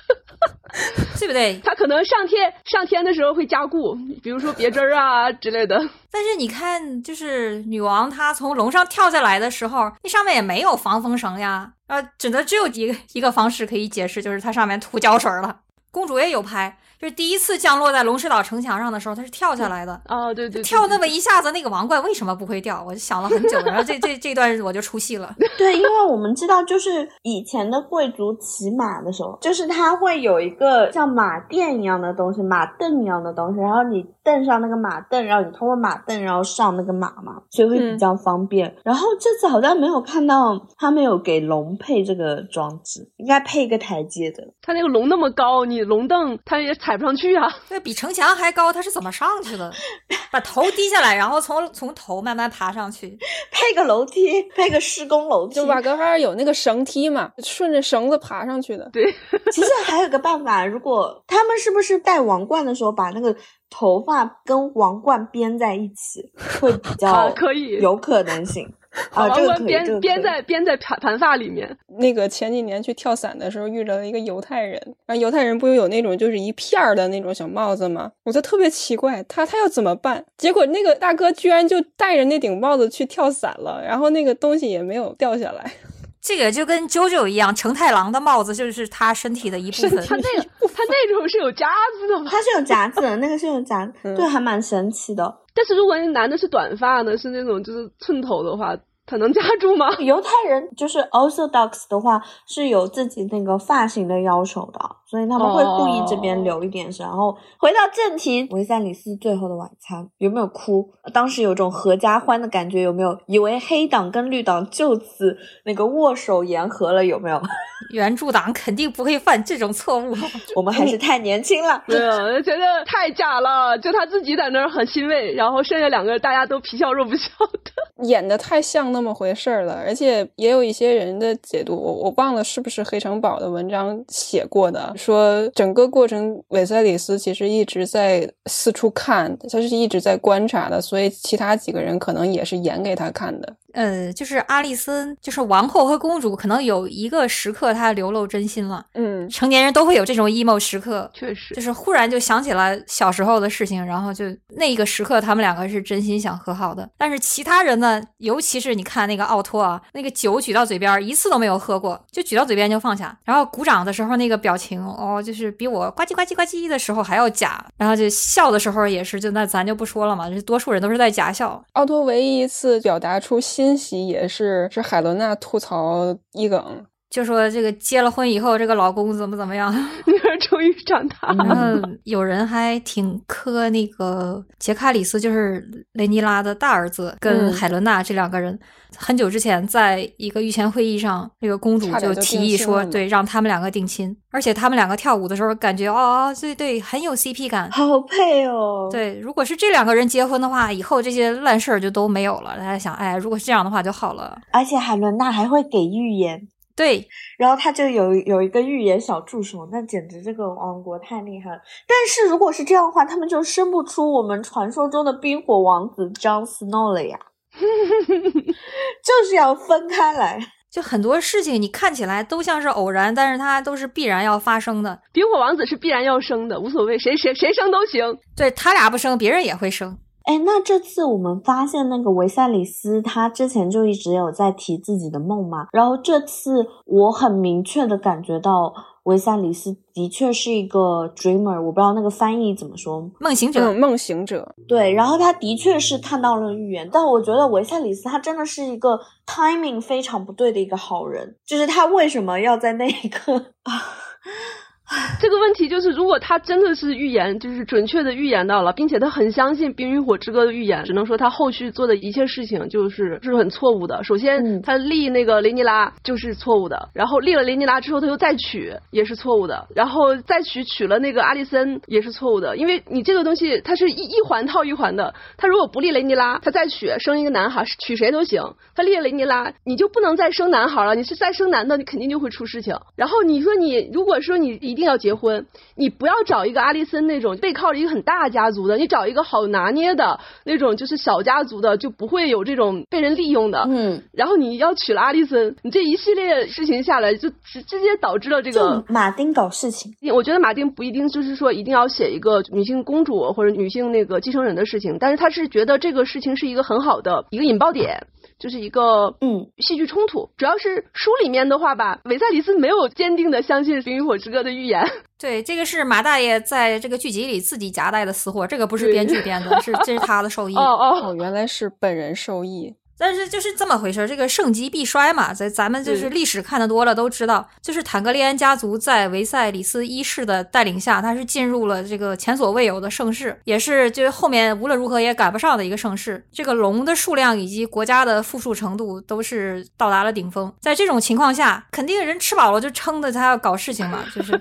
S4: 对不对？
S3: 他可能上天上天的时候会加固，比如说别针儿啊之类的。
S4: 但是你看，就是女王她从龙上跳下来的时候，那上面也没有防风绳呀，啊，只能只有一个一个方式可以解释，就是它上面涂胶水了。公主也有拍。就是第一次降落在龙石岛城墙上的时候，他是跳下来的。
S3: 哦，对对，
S4: 跳那么一下子，那个王冠为什么不会掉？我就想了很久，然后这这 这段我就出戏了。
S1: 对，因为我们知道，就是以前的贵族骑马的时候，就是他会有一个像马垫一样的东西，马凳一样的东西，然后你蹬上那个马凳，然后你通过马凳，然后上那个马嘛，所以会比较方便。然后这次好像没有看到他没有给龙配这个装置，应该配一个台阶的。
S3: 他那个龙那么高，你龙凳他也踩不上去啊。
S4: 对比城墙还高，他是怎么上去的？把头低下来，然后从从头慢慢爬上去，
S1: 配个楼梯，配个施工楼梯。
S2: 就瓦格哈尔有那个绳梯嘛，顺着绳子爬上去的。
S3: 对，
S1: 其实还有个办法，如果他们是不是戴王冠的时候把那个头发跟王冠编在一起，会比较
S3: 可以
S1: 有可能性。
S3: 王
S1: 冠
S3: 编编在编在盘盘发里面。
S2: 那个前几年去跳伞的时候遇着了一个犹太人，然后犹太人不是有那种就是一片儿的那种小帽子吗？我就特别奇怪，他他要怎么办？结果那个大哥居然就戴着那顶帽子去跳伞了，然后那个东西也没有掉下来。
S4: 这个就跟啾啾一样，成太郎的帽子就是他身体的一部分。
S3: 他那个 他那种是有夹子的吗？
S1: 他是有夹子的，那个是有夹子，对，还蛮神奇的。
S3: 但是如果那男的是短发呢，是那种就是寸头的话。他能夹住吗？
S1: 犹太人就是 Orthodox 的话是有自己那个发型的要求的，所以他们会故意这边留一点。然后回到正题，维赛里斯最后的晚餐有没有哭？当时有种合家欢的感觉，有没有？以为黑党跟绿党就此那个握手言和了，有没有？
S4: 原著党肯定不会犯这种错误，
S1: 我们还是太年轻了。
S3: 对啊，觉得太假了，就他自己在那儿很欣慰，然后剩下两个大家都皮笑肉不笑的，
S2: 演的太像。那么回事儿了。而且也有一些人的解读，我我忘了是不是黑城堡的文章写过的，说整个过程韦塞里斯其实一直在四处看，他是一直在观察的，所以其他几个人可能也是演给他看的。
S4: 呃，就是阿丽森，就是王后和公主，可能有一个时刻她流露真心了。
S2: 嗯，
S4: 成年人都会有这种 emo 时刻，
S3: 确实
S4: 就是忽然就想起了小时候的事情，然后就那一个时刻，他们两个是真心想和好的。但是其他人呢，尤其是你看那个奥托啊，那个酒举到嘴边，一次都没有喝过，就举到嘴边就放下，然后鼓掌的时候那个表情，哦，就是比我呱唧呱唧呱唧的时候还要假，然后就笑的时候也是，就那咱就不说了嘛，就多数人都是在假笑。
S2: 奥托唯一一次表达出欣喜，也是是海伦娜吐槽一梗，
S4: 就说这个结了婚以后，这个老公怎么怎么样，
S3: 终于长大了。
S4: 然后有人还挺磕那个杰卡里斯，就是雷尼拉的大儿子，跟
S2: 嗯
S4: 海伦娜这两个人。很久之前，在一个御前会议上，这个公主
S2: 就
S4: 提议说，对，让他们两个定亲，而且他们两个跳舞的时候，感觉哦，对对，很有 CP 感。
S1: 好配哦。，
S4: 对，如果是这两个人结婚的话，以后这些烂事儿就都没有了。大家想，哎，如果是这样的话就好了。
S1: 而且海伦娜还会给预言，
S4: 对，
S1: 然后他就有有一个预言小助手，那简直这个王国太厉害了。但是如果是这样的话，他们就生不出我们传说中的冰火王子 Jon Snow 了呀，就是要分开来。
S4: 就很多事情你看起来都像是偶然，但是它都是必然要发生的。
S3: 冰火王子是必然要生的，无所谓，谁谁谁生都行。
S4: 对他俩不生，别人也会生。
S1: 哎，那这次我们发现那个维赛里斯，他之前就一直有在提自己的梦嘛，然后这次我很明确的感觉到维赛里斯的确是一个 dreamer，我不知道那个翻译怎么说，
S4: 梦行者，
S2: 嗯，梦行者，
S1: 对，然后他的确是看到了预言，但我觉得维赛里斯他真的是一个 timing 非常不对的一个好人，就是他为什么要在那一刻啊？
S3: 这个问题就是，如果他真的是预言，就是准确的预言到了，并且他很相信《冰与火之歌》的预言，只能说他后续做的一切事情就是是很错误的。首先，
S1: 嗯
S3: 他立那个雷尼拉就是错误的，然后立了雷尼拉之后，他又再娶也是错误的，然后再娶娶了那个阿丽森也是错误的，因为你这个东西它是一一环套一环的。他如果不立雷尼拉，他再娶生一个男孩，娶谁都行。他立了雷尼拉，你就不能再生男孩了，你是再生男的，你肯定就会出事情。然后你说你如果说你一定要结婚，你不要找一个阿丽森那种背靠着一个很大家族的，你找一个好拿捏的那种，就是小家族的，就不会有这种被人利用的。
S1: 嗯，
S3: 然后你要娶了阿丽森，你这一系列事情下来，就直直接导致了这个
S1: 马丁搞事情，
S3: 我觉得马丁不一定就是说一定要写一个女性公主或者女性那个继承人的事情，但是他是觉得这个事情是一个很好的一个引爆点，就是一个
S1: 嗯。
S3: 戏剧冲突。主要是书里面的话吧，韦赛里斯没有坚定的相信《冰与火之歌》的预言，
S4: 对，这个是马大爷在这个剧集里自己夹带的私货，这个不是编剧编的，是这是他的 受益。
S3: 哦哦，
S2: 哦，原来是本人受益。
S4: 但是就是这么回事儿，这个盛极必衰嘛，咱咱们就是历史看的多了都知道，就是坦格利安家族在维赛里斯一世的带领下，他是进入了这个前所未有的盛世，也是就是后面无论如何也赶不上的一个盛世。这个龙的数量以及国家的富庶程度都是到达了顶峰，在这种情况下，肯定人吃饱了就撑的他要搞事情嘛，就是。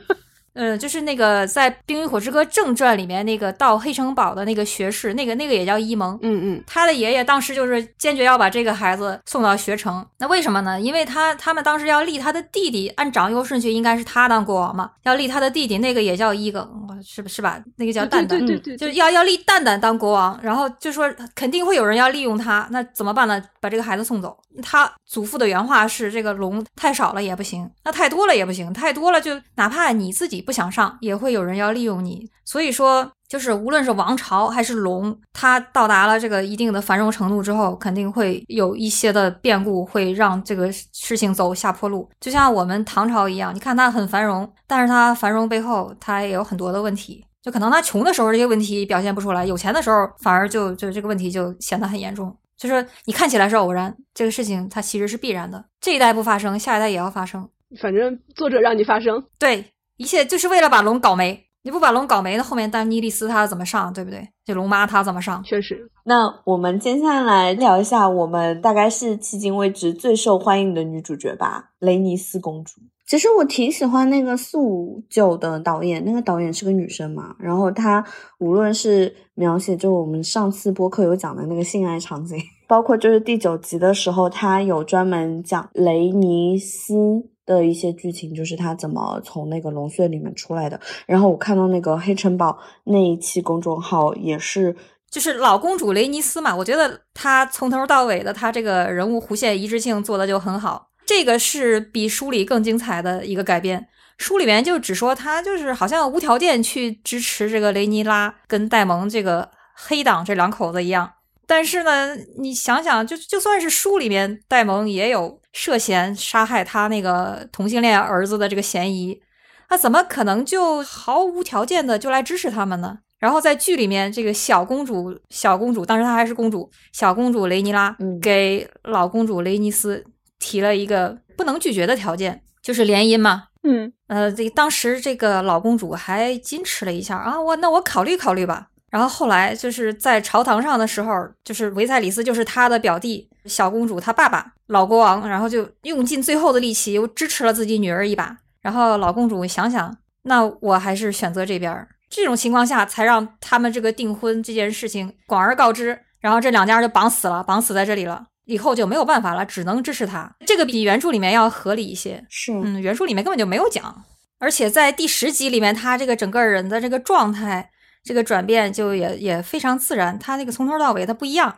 S4: 嗯，就是那个在《冰与火之歌正传》里面那个到黑城堡的那个学士，那个那个也叫伊蒙，
S3: 嗯嗯，
S4: 他的爷爷当时就是坚决要把这个孩子送到学城。那为什么呢？因为他他们当时要立他的弟弟，按长幼顺序应该是他当国王嘛，要立他的弟弟，那个也叫伊耿，是不是吧？那个叫蛋蛋，
S3: 对对对对，
S4: 就是要要立蛋蛋当国王，然后就说肯定会有人要利用他，那怎么办呢？把这个孩子送走。他祖父的原话是：这个龙太少了也不行，那太多了也不行，太多了就哪怕你自己不想上，也会有人要利用你。所以说，就是无论是王朝还是龙，它到达了这个一定的繁荣程度之后，肯定会有一些的变故，会让这个事情走下坡路。就像我们唐朝一样，你看它很繁荣，但是它繁荣背后，它也有很多的问题。就可能他穷的时候这些问题表现不出来，有钱的时候反而就就这个问题就显得很严重。就是你看起来是偶然，这个事情它其实是必然的。这一代不发生，下一代也要发生。
S3: 反正作者让你发生，
S4: 对，一切就是为了把龙搞没。你不把龙搞没，那后面丹妮莉丝她怎么上，对不对？这龙妈她怎么上？
S3: 确实。
S1: 那我们接下来聊一下，我们大概是迄今为止最受欢迎的女主角吧，雷尼斯公主。其实我挺喜欢那个四五九的导演，那个导演是个女生嘛，然后她无论是描写就我们上次播客有讲的那个性爱场景，包括就是第九集的时候，她有专门讲雷尼斯。的一些剧情就是他怎么从那个龙穴里面出来的。然后我看到那个黑城堡那一期公众号也是，
S4: 就是老公主雷尼斯嘛。我觉得他从头到尾的他这个人物弧线一致性做的就很好。这个是比书里更精彩的一个改编。书里面就只说他就是好像无条件去支持这个雷尼拉跟戴蒙这个黑党这两口子一样。但是呢，你想想，就就算是书里面戴蒙也有。涉嫌杀害他那个同性恋儿子的这个嫌疑，他怎么可能就毫无条件的就来支持他们呢？然后在剧里面，这个小公主，小公主当时她还是公主，小公主雷尼拉给老公主雷尼斯提了一个不能拒绝的条件，就是联姻嘛。
S2: 嗯，
S4: 呃，这当时这个老公主还矜持了一下啊，我那我考虑考虑吧。然后后来就是在朝堂上的时候，就是维赛里斯，就是他的表弟，小公主她爸爸老国王，然后就用尽最后的力气，又支持了自己女儿一把。然后老公主想想，那我还是选择这边。这种情况下，才让他们这个订婚这件事情广而告之。然后这两家就绑死了，绑死在这里了。以后就没有办法了，只能支持他。这个比原著里面要合理一些。
S1: 是，
S4: 嗯，原著里面根本就没有讲，而且在第十集里面，他这个整个人的这个状态。这个转变就也也非常自然，他那个从头到尾他不一样。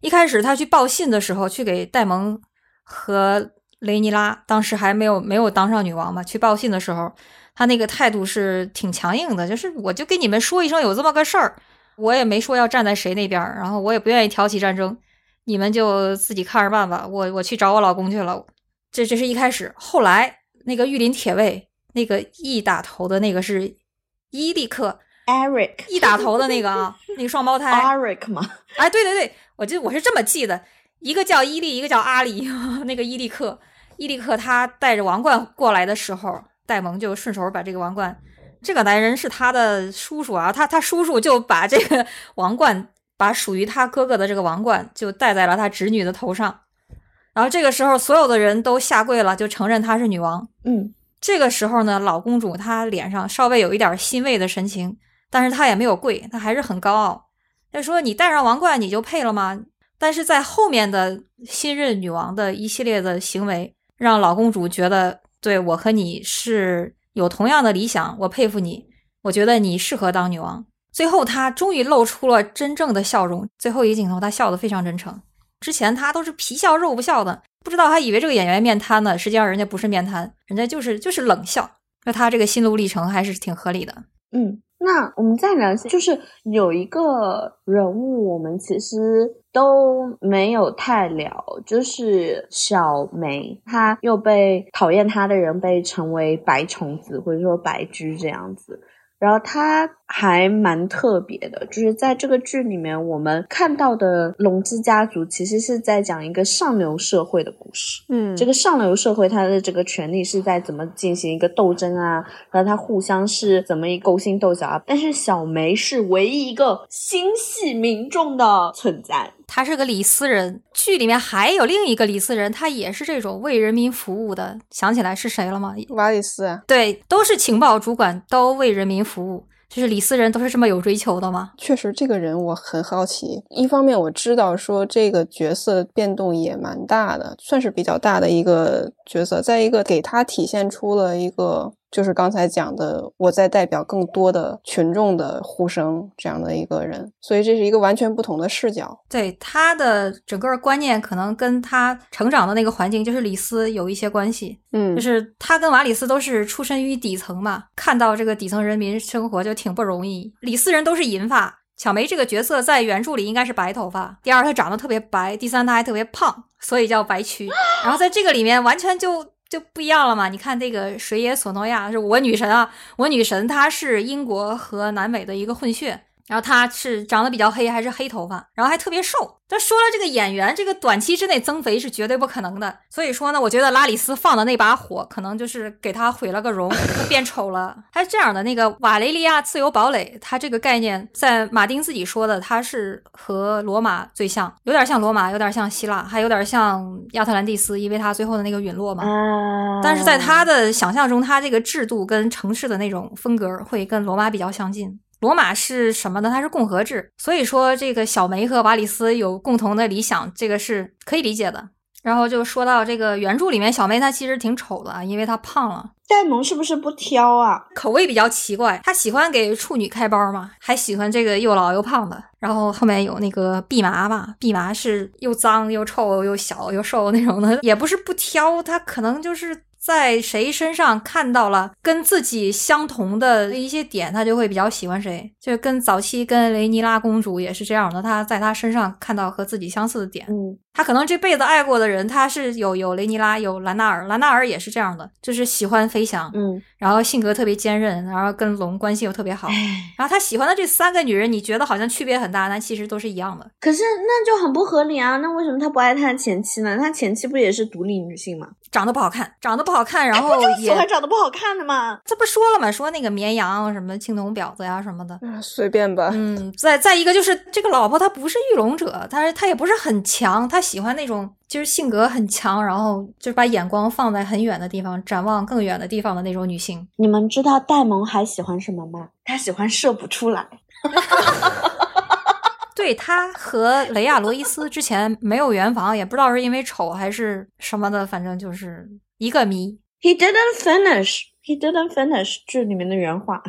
S4: 一开始他去报信的时候，去给戴蒙和雷尼拉，当时还没有没有当上女王嘛，去报信的时候，他那个态度是挺强硬的，就是我就跟你们说一声有这么个事儿，我也没说要站在谁那边，然后我也不愿意挑起战争，你们就自己看着办吧。我我去找我老公去了。这这是一开始，后来那个玉林铁卫那个 E 打头的那个是伊利克。
S1: Eric
S4: 一打头的那个啊，那个双胞胎
S1: Eric 嘛？
S4: 哎，对对对，我就我是这么记的，一个叫伊利，一个叫阿里。那个伊利克，伊利克他带着王冠过来的时候，戴蒙就顺手把这个王冠，这个男人是他的叔叔啊，他他叔叔就把这个 王冠，把属于他哥哥的这个王冠就戴在了他侄女的头上，然后这个时候所有的人都下跪了，就承认她是女王。
S1: 嗯，
S4: 这个时候呢，老公主她脸上稍微有一点欣慰的神情。但是他也没有跪，他还是很高傲。他说：“你戴上王冠，你就配了吗？”但是在后面的新任女王的一系列的行为，让老公主觉得，对我和你是有同样的理想，我佩服你，我觉得你适合当女王。最后，她终于露出了真正的笑容。最后一个镜头，她笑得非常真诚。之前她都是皮笑肉不笑的，不知道还以为这个演员面瘫呢。实际上人家不是面瘫，人家就是就是冷笑。那她这个心路历程还是挺合理的。
S1: 嗯。那我们再聊一下，就是有一个人物，我们其实都没有太聊，就是小梅，她又被讨厌她的人被称为白虫子或者说白居这样子。然后她还蛮特别的，就是在这个剧里面，我们看到的龙之家族其实是在讲一个上流社会的故事。
S2: 嗯，
S1: 这个上流社会它的这个权利是在怎么进行一个斗争啊？然后他互相是怎么一勾心斗角啊？但是小梅是唯一一个心系民众的存在。
S4: 他是个李斯人，剧里面还有另一个李斯人，他也是这种为人民服务的。想起来是谁了吗？
S2: 瓦里斯。
S4: 对，都是情报主管，都为人民服务。就是李斯人都是这么有追求的吗？
S2: 确实，这个人我很好奇。一方面我知道说这个角色变动也蛮大的，算是比较大的一个角色。再一个，给他体现出了一个。就是刚才讲的，我在代表更多的群众的呼声，这样的一个人，所以这是一个完全不同的视角。
S4: 对他的整个观念，可能跟他成长的那个环境，就是李斯有一些关系。
S2: 嗯，
S4: 就是他跟瓦里斯都是出身于底层嘛，看到这个底层人民生活就挺不容易。李斯人都是银发，巧梅这个角色在原著里应该是白头发。第二，她长得特别白；第三，她还特别胖，所以叫白蛆。然后在这个里面，完全就。就不一样了嘛？你看这个水野索诺亚是我女神啊，我女神她是英国和南美的一个混血，然后他是长得比较黑，还是黑头发，然后还特别瘦。他说了，这个演员这个短期之内增肥是绝对不可能的。所以说呢，我觉得拉里斯放的那把火，可能就是给他毁了个容，变丑了。他是这样的，那个瓦雷利亚自由堡垒，他这个概念在马丁自己说的，他是和罗马最像，有点像罗马，有点像希腊，还有点像亚特兰蒂斯，因为他最后的那个陨落嘛。但是在他的想象中，他这个制度跟城市的那种风格会跟罗马比较相近。罗马是什么呢？它是共和制，所以说这个小梅和瓦里斯有共同的理想，这个是可以理解的。然后就说到这个原著里面，小梅她其实挺丑的啊，因为她胖了。
S1: 戴蒙是不是不挑啊？
S4: 口味比较奇怪，他喜欢给处女开包嘛，还喜欢这个又老又胖的。然后后面有那个蓖麻嘛，蓖麻是又脏又臭又小又瘦那种的，也不是不挑，他可能就是。在谁身上看到了跟自己相同的一些点，他就会比较喜欢谁。就跟早期跟雷尼拉公主也是这样的，他在她身上看到和自己相似的点。
S1: 嗯，
S4: 他可能这辈子爱过的人，他是有有雷尼拉，有兰纳尔，兰纳尔也是这样的，就是喜欢飞翔。
S1: 嗯，
S4: 然后性格特别坚韧，然后跟龙关系又特别好。然后他喜欢的这三个女人，你觉得好像区别很大，但其实都是一样的。
S1: 可是那就很不合理啊！那为什么他不爱他的前妻呢？他前妻不也是独立女性吗？
S4: 长得不好看，长得不好看，然后也
S1: 喜欢长得不好看的吗？
S4: 这不说了吗？说那个绵羊什么青铜婊子呀什么的，
S2: 随便吧。
S4: 嗯，再再一个就是这个老婆她不是御龙者，她她也不是很强，她喜欢那种就是性格很强，然后就是把眼光放在很远的地方，展望更远的地方的那种女性。
S1: 你们知道戴蒙还喜欢什么吗？他喜欢射不出来。
S4: 对他和雷亚罗伊斯之前没有圆房，也不知道是因为丑还是什么的，反正就是一个谜。
S1: He didn't finish. He didn't finish. 这里面的原话。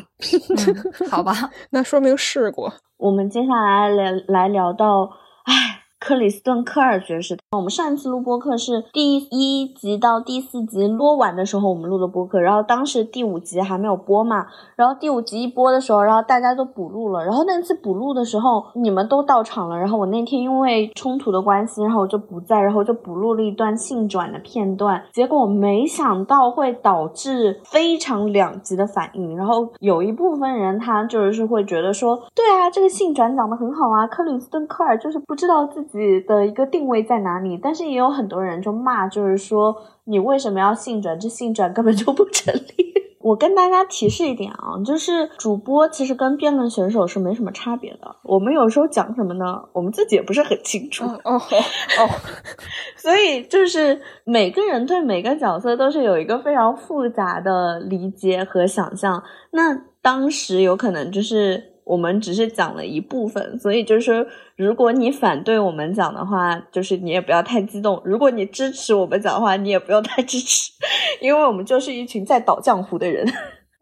S4: 好吧，
S2: 那说明试过。
S1: 我们接下来来来聊到，唉。克里斯顿·科尔爵士，我们上一次录播课是第一集到第四集播完的时候，我们录的播客。然后当时第五集还没有播嘛，然后第五集一播的时候，然后大家都补录了。然后那次补录的时候，你们都到场了。然后我那天因为冲突的关系，然后我就不在，然后就补录了一段性转的片段。结果没想到会导致非常两极的反应。然后有一部分人他就是会觉得说，对啊，这个性转讲的很好啊，克里斯顿·科尔就是不知道自己。自己的一个定位在哪里？但是也有很多人就骂，就是说你为什么要性转？这性转根本就不成立。我跟大家提示一点啊，就是主播其实跟辩论选手是没什么差别的。我们有时候讲什么呢？我们自己也不是很清楚。
S2: 哦哦，
S1: 所以就是每个人对每个角色都是有一个非常复杂的理解和想象。那当时有可能就是。我们只是讲了一部分，所以就是，如果你反对我们讲的话，就是你也不要太激动；如果你支持我们讲的话，你也不要太支持，因为我们就是一群在倒浆糊的人。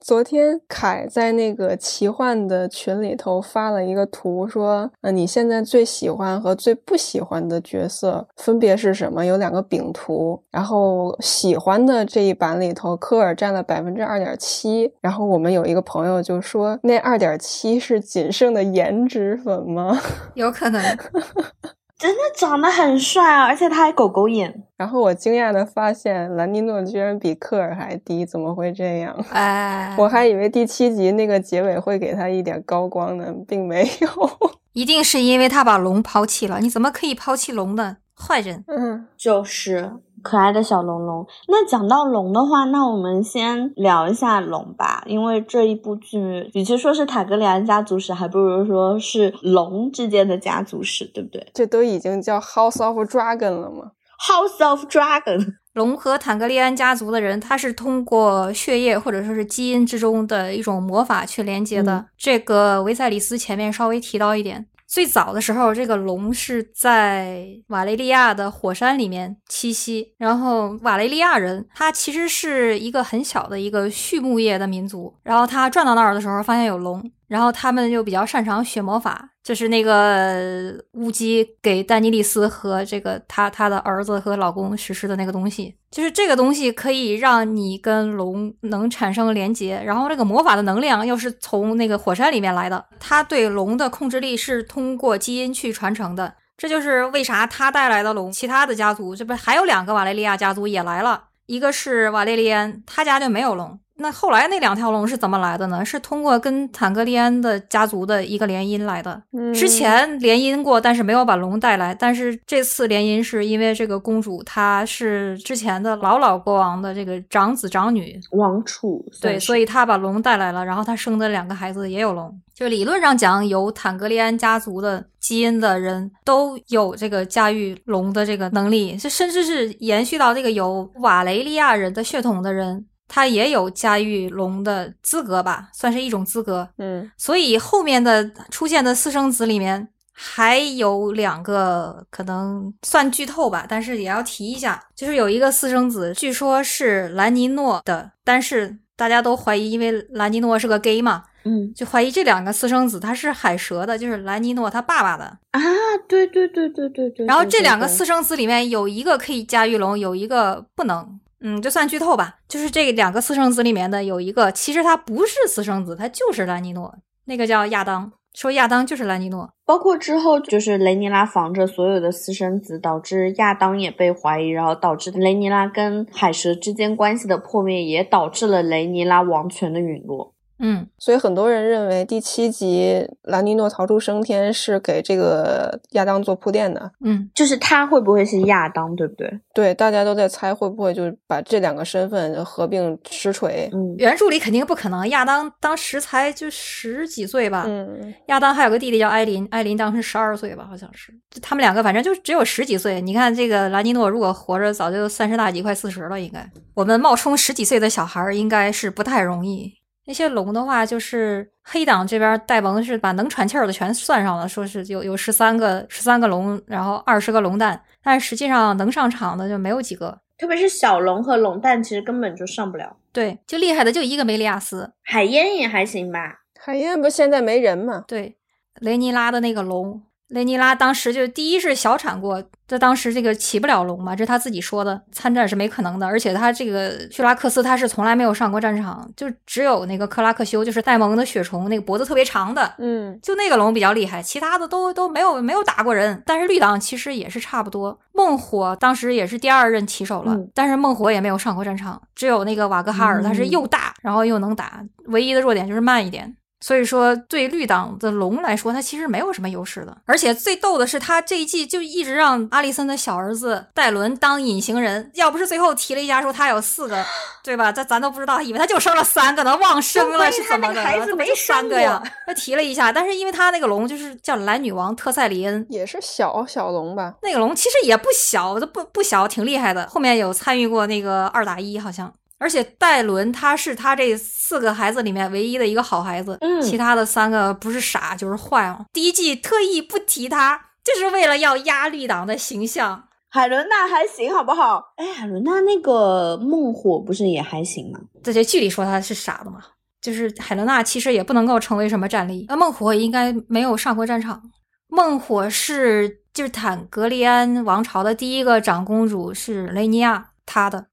S2: 昨天凯在那个奇幻的群里头发了一个图，说：“呃，你现在最喜欢和最不喜欢的角色分别是什么？”有两个饼图，然后喜欢的这一版里头，科尔占了百分之二点七。然后我们有一个朋友就说：“那二点七是仅剩的颜值粉吗？”
S4: 有可能。
S1: 真的长得很帅啊，而且他还狗狗眼。
S2: 然后我惊讶的发现，兰尼诺居然比科尔还低，怎么会这样？
S4: 哎，
S2: 我还以为第七集那个结尾会给他一点高光呢，并没有。
S4: 一定是因为他把龙抛弃了。你怎么可以抛弃龙呢？坏人。
S2: 嗯，
S1: 就是。可爱的小龙龙。那讲到龙的话，那我们先聊一下龙吧，因为这一部剧与其说是塔格里安家族史，还不如说是龙之间的家族史，对不对？
S2: 这都已经叫 House of Dragon 了吗
S1: ？House of Dragon，
S4: 龙和坦格利安家族的人，他是通过血液或者说是基因之中的一种魔法去连接的。这个维赛里斯前面稍微提到一点。最早的时候，这个龙是在瓦雷利亚的火山里面栖息。然后瓦雷利亚人，他其实是一个很小的一个畜牧业的民族。然后他转到那儿的时候，发现有龙。然后他们又比较擅长学魔法，就是那个乌鸡给丹尼利斯和这个他他的儿子和老公实施的那个东西，就是这个东西可以让你跟龙能产生连接。然后这个魔法的能量又是从那个火山里面来的，他对龙的控制力是通过基因去传承的。这就是为啥他带来的龙，其他的家族这不还有两个瓦雷利亚家族也来了，一个是瓦雷利安，他家就没有龙。那后来那两条龙是怎么来的呢？是通过跟坦格利安的家族的一个联姻来的。之前联姻过，但是没有把龙带来。但是这次联姻是因为这个公主她是之前的老老国王的这个长子长女，
S1: 王储。
S4: 对，所以她把龙带来了。然后她生的两个孩子也有龙。就理论上讲，有坦格利安家族的基因的人都有这个驾驭龙的这个能力，这甚至是延续到这个有瓦雷利亚人的血统的人，他也有驾驭龙的资格吧，算是一种资格。
S2: 嗯，
S4: 所以后面的出现的私生子里面还有两个可能算剧透吧，但是也要提一下，就是有一个私生子，据说是兰尼诺的，但是大家都怀疑，因为兰尼诺是个 gay 嘛。
S1: 嗯，
S4: 就怀疑这两个私生子他是海蛇的，就是兰尼诺他爸爸的
S1: 啊，对对对对对对。
S4: 然后这两个私生子里面有一个可以驾驭龙，有一个不能。嗯，就算剧透吧。就是这两个私生子里面的有一个，其实他不是私生子，他就是兰尼诺，那个叫亚当。说亚当就是兰尼诺，
S1: 包括之后就是雷尼拉防着所有的私生子，导致亚当也被怀疑，然后导致雷尼拉跟海蛇之间关系的破灭，也导致了雷尼拉王权的陨落。
S4: 嗯，
S2: 所以很多人认为第七集兰尼诺逃出升天是给这个亚当做铺垫的。
S4: 嗯，
S1: 就是他会不会是亚当，对不对？
S2: 对，大家都在猜会不会就是把这两个身份合并实锤。
S1: 嗯，
S4: 原著里肯定不可能，亚当当时才就十几岁吧。
S2: 嗯，
S4: 亚当还有个弟弟叫艾琳，艾琳当时十二岁吧，好像是。他们两个反正就只有十几岁。你看这个兰尼诺如果活着，早就三十大几，快四十了，应该。我们冒充十几岁的小孩，应该是不太容易。那些龙的话，就是黑党这边戴蒙是把能喘气儿的全算上了，说是有有十三个十三个龙，然后二十个龙蛋，但实际上能上场的就没有几个，
S1: 特别是小龙和龙蛋，其实根本就上不了。
S4: 对，就厉害的就一个梅里亚斯，
S1: 海燕也还行吧。
S2: 海燕不现在没人嘛？
S4: 对，雷尼拉的那个龙。雷尼拉当时就第一是小产过，这当时这个起不了龙嘛，这是他自己说的，参战是没可能的。而且他这个叙拉克斯他是从来没有上过战场，就只有那个克拉克修，就是戴蒙的血虫，那个脖子特别长的，
S2: 嗯，
S4: 就那个龙比较厉害，其他的都都没有没有打过人。但是绿党其实也是差不多，孟火当时也是第二任旗手了，但是孟火也没有上过战场，只有那个瓦格哈尔，他是又大然后又能打，唯一的弱点就是慢一点。所以说，对绿党的龙来说，他其实没有什么优势的。而且最逗的是，他这一季就一直让阿里森的小儿子戴伦当隐形人。要不是最后提了一下说他有四个，对吧？咱咱都不知道，以为他就生了三个呢，忘生了是怎么的？
S1: 孩子没
S4: 三个呀？他提了一下，但是因为他那个龙就是叫蓝女王特塞里恩，
S2: 也是小小龙吧？
S4: 那个龙其实也不小，都不不小，挺厉害的。后面有参与过那个二打一，好像。而且戴伦他是他这四个孩子里面唯一的一个好孩子，
S1: 嗯，
S4: 其他的三个不是傻就是坏哦。第一季特意不提他，就是为了要压绿党的形象。
S1: 海伦娜还行，好不好？哎，海伦娜那个孟火不是也还行吗？
S4: 在这剧里说他是傻的嘛，就是海伦娜其实也不能够成为什么战力。那孟火应该没有上过战场。孟火是就是坦格利安王朝的第一个长公主是雷尼亚，她的。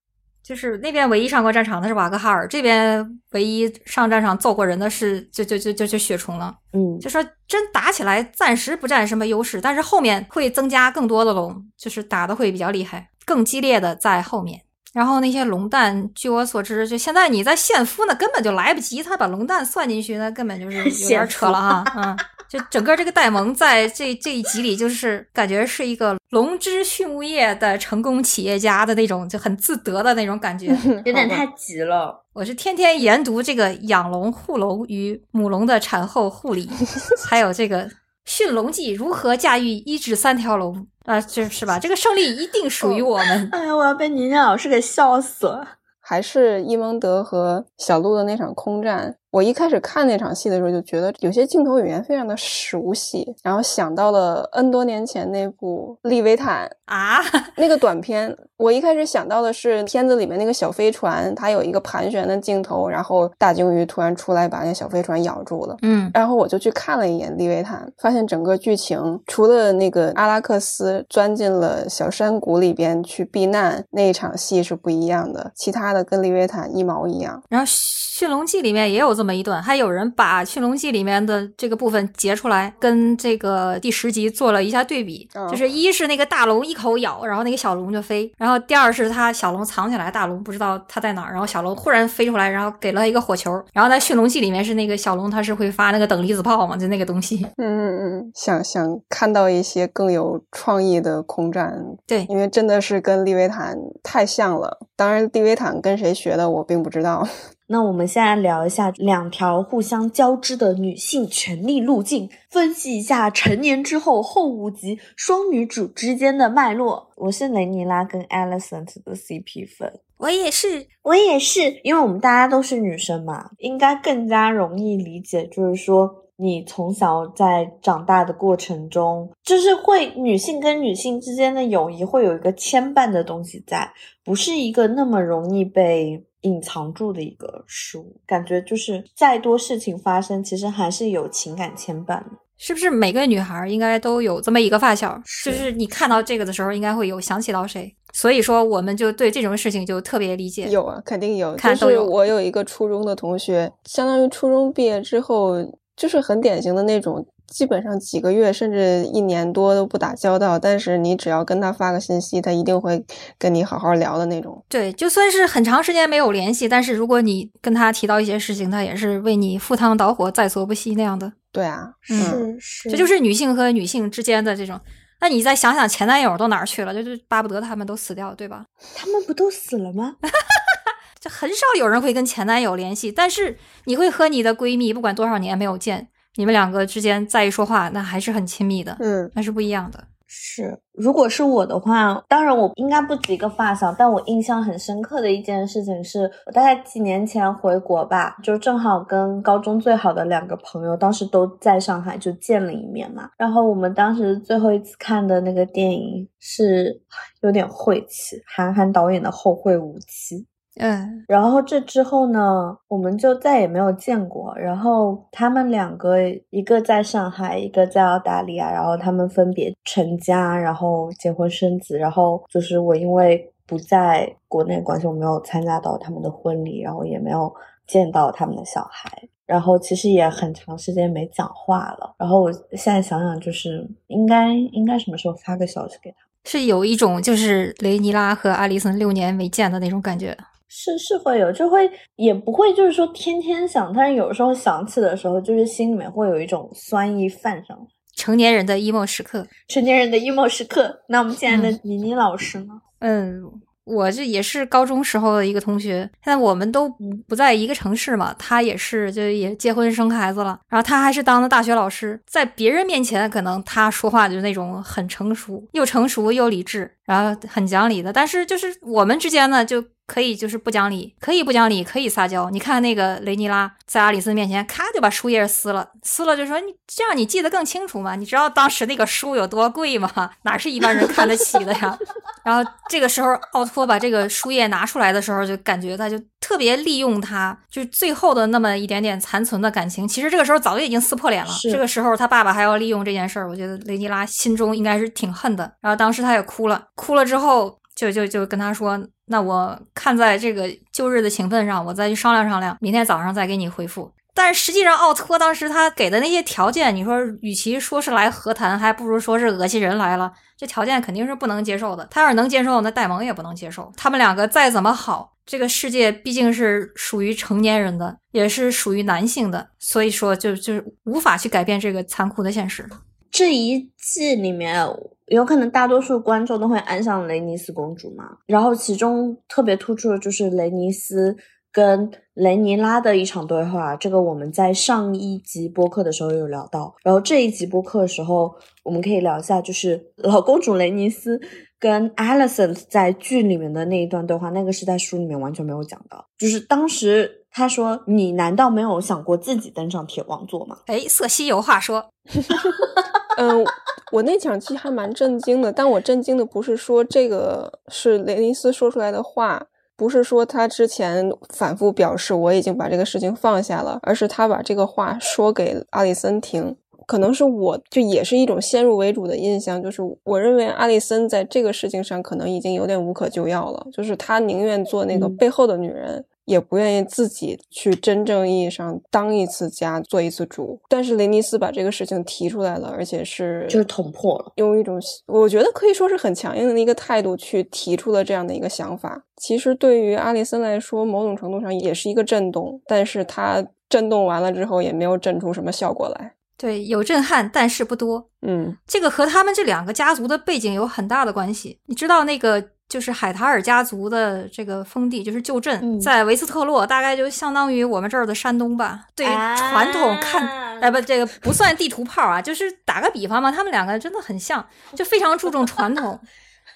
S4: 就是那边唯一上过战场的是瓦格哈尔，这边唯一上战场揍过人的是就就就就就血虫了。
S1: 嗯，
S4: 就说真打起来暂时不占什么优势，但是后面会增加更多的龙，就是打的会比较厉害，更激烈的在后面。然后那些龙蛋，据我所知，就现在你在现夫呢，根本就来不及，他把龙蛋算进去，那根本就是有点 扯了啊，嗯。就整个这个戴蒙在这这一集里，就是感觉是一个龙之畜牧业的成功企业家的那种，就很自得的那种感觉，
S1: 有点太急了。
S4: 我是天天研读这个养龙护龙与母龙的产后护理，还有这个驯龙记如何驾驭一至三条龙啊，这是吧？这个胜利一定属于我们。
S1: 哎呀，我要被宁宁老师给笑死了。
S2: 还是伊蒙德和小鹿的那场空战。我一开始看那场戏的时候，就觉得有些镜头语言非常的熟悉，然后想到了 N 多年前那部《利维坦》
S4: 啊，
S2: 那个短片。我一开始想到的是片子里面那个小飞船，它有一个盘旋的镜头，然后大鲸鱼突然出来把那小飞船咬住了。
S4: 嗯，
S2: 然后我就去看了一眼《利维坦》，发现整个剧情除了那个阿拉克斯钻进了小山谷里边去避难那一场戏是不一样的，其他的跟《利维坦》一毛一样。
S4: 然后《驯龙记》里面也有。这么一段，还有人把《驯龙记》里面的这个部分截出来，跟这个第十集做了一下对比。就是一是那个大龙一口咬，然后那个小龙就飞；然后第二是他小龙藏起来，大龙不知道他在哪儿，然后小龙忽然飞出来，然后给了一个火球。然后在《驯龙记》里面是那个小龙，它是会发那个等离子炮嘛，就那个东西。
S2: 嗯嗯嗯，想想看到一些更有创意的空战。
S4: 对，
S2: 因为真的是跟利维坦太像了。当然，利维坦跟谁学的，我并不知道。
S1: 那我们现在聊一下两条互相交织的女性权利路径，分析一下成年之后后五集双女主之间的脉络。我是雷尼拉跟 Alison 的 CP 粉，
S4: 我也是，
S1: 我也是，因为我们大家都是女生嘛，应该更加容易理解，就是说。你从小在长大的过程中，就是会女性跟女性之间的友谊会有一个牵绊的东西在，不是一个那么容易被隐藏住的一个书。感觉就是再多事情发生，其实还是有情感牵绊的。
S4: 是不是每个女孩应该都有这么一个发小？就是你看到这个的时候，应该会有想起到谁？所以说，我们就对这种事情就特别理解。
S2: 有啊，肯定有。
S4: 看
S2: 都有。我有一个初中的同学，相当于初中毕业之后。就是很典型的那种，基本上几个月甚至一年多都不打交道，但是你只要跟他发个信息，他一定会跟你好好聊的那种。
S4: 对，就算是很长时间没有联系，但是如果你跟他提到一些事情，他也是为你赴汤蹈火，在所不惜那样的。
S2: 对啊，
S1: 是是，
S4: 这就是女性和女性之间的这种。那你再想想前男友都哪儿去了？就是巴不得他们都死掉，对吧？
S1: 他们不都死了吗？
S4: 就很少有人会跟前男友联系，但是你会和你的闺蜜，不管多少年没有见，你们两个之间再一说话，那还是很亲密的。
S2: 嗯，
S4: 那是不一样的。
S1: 是，如果是我的话，当然我应该不止一个发小，但我印象很深刻的一件事情是，我大概几年前回国吧，就正好跟高中最好的两个朋友，当时都在上海，就见了一面嘛。然后我们当时最后一次看的那个电影是 有点晦气，韩寒导演的《后会无期》。
S4: 嗯，
S1: 然后这之后呢，我们就再也没有见过。然后他们两个，一个在上海，一个在澳大利亚。然后他们分别成家，然后结婚生子。然后就是我因为不在国内关系，我没有参加到他们的婚礼，然后也没有见到他们的小孩。然后其实也很长时间没讲话了。然后我现在想想，就是应该应该什么时候发个消息给他？
S4: 是有一种就是雷尼拉和阿里森六年没见的那种感觉。
S1: 是是会有，就会也不会，就是说天天想，但是有时候想起的时候，就是心里面会有一种酸意泛上来。
S4: 成年人的 emo 时刻，
S1: 成年人的 emo 时刻。那我们亲爱的倪妮老师呢？
S4: 嗯，我这也是高中时候的一个同学，现在我们都不在一个城市嘛。他也是，就也结婚生孩子了，然后他还是当的大学老师，在别人面前，可能他说话就是那种很成熟，又成熟又理智，然后很讲理的。但是就是我们之间呢，就。可以就是不讲理，可以不讲理，可以撒娇。你看那个雷尼拉在阿里斯面前，咔就把书页撕了，撕了就说你这样你记得更清楚嘛？你知道当时那个书有多贵吗？哪是一般人看得起的呀？然后这个时候奥托把这个书页拿出来的时候，就感觉他就特别利用他，就最后的那么一点点残存的感情。其实这个时候早就已经撕破脸了。这个时候他爸爸还要利用这件事儿，我觉得雷尼拉心中应该是挺恨的。然后当时他也哭了，哭了之后。就就就跟他说，那我看在这个旧日的情分上，我再去商量商量，明天早上再给你回复。但实际上，奥托当时他给的那些条件，你说与其说是来和谈，还不如说是恶心人来了。这条件肯定是不能接受的。他要是能接受，那戴蒙也不能接受。他们两个再怎么好，这个世界毕竟是属于成年人的，也是属于男性的，所以说就就是无法去改变这个残酷的现实。
S1: 这一季里面。有可能大多数观众都会爱上雷尼斯公主嘛，然后其中特别突出的就是雷尼斯跟雷尼拉的一场对话，这个我们在上一集播客的时候有聊到，然后这一集播客的时候我们可以聊一下，就是老公主雷尼斯跟 Alison 在剧里面的那一段对话，那个是在书里面完全没有讲到，就是当时他说：“你难道没有想过自己登上铁王座吗？”
S4: 哎，瑟西有话说。
S2: 嗯，我那场戏还蛮震惊的，但我震惊的不是说这个是雷尼斯说出来的话，不是说他之前反复表示我已经把这个事情放下了，而是他把这个话说给阿里森听。可能是我就也是一种先入为主的印象，就是我认为阿里森在这个事情上可能已经有点无可救药了，就是他宁愿做那个背后的女人。也不愿意自己去真正意义上当一次家、做一次主。但是雷尼斯把这个事情提出来了，而且是
S1: 就是捅破了，
S2: 用一种我觉得可以说是很强硬的一个态度去提出了这样的一个想法。其实对于阿里森来说，某种程度上也是一个震动，但是他震动完了之后，也没有震出什么效果来。
S4: 对，有震撼，但是不多。
S2: 嗯，
S4: 这个和他们这两个家族的背景有很大的关系。你知道，那个就是海塔尔家族的这个封地，就是旧镇，在维斯特洛，大概就相当于我们这儿的山东吧。对于传统看，哎不，这个不算地图炮啊，就是打个比方嘛，他们两个真的很像，就非常注重传统。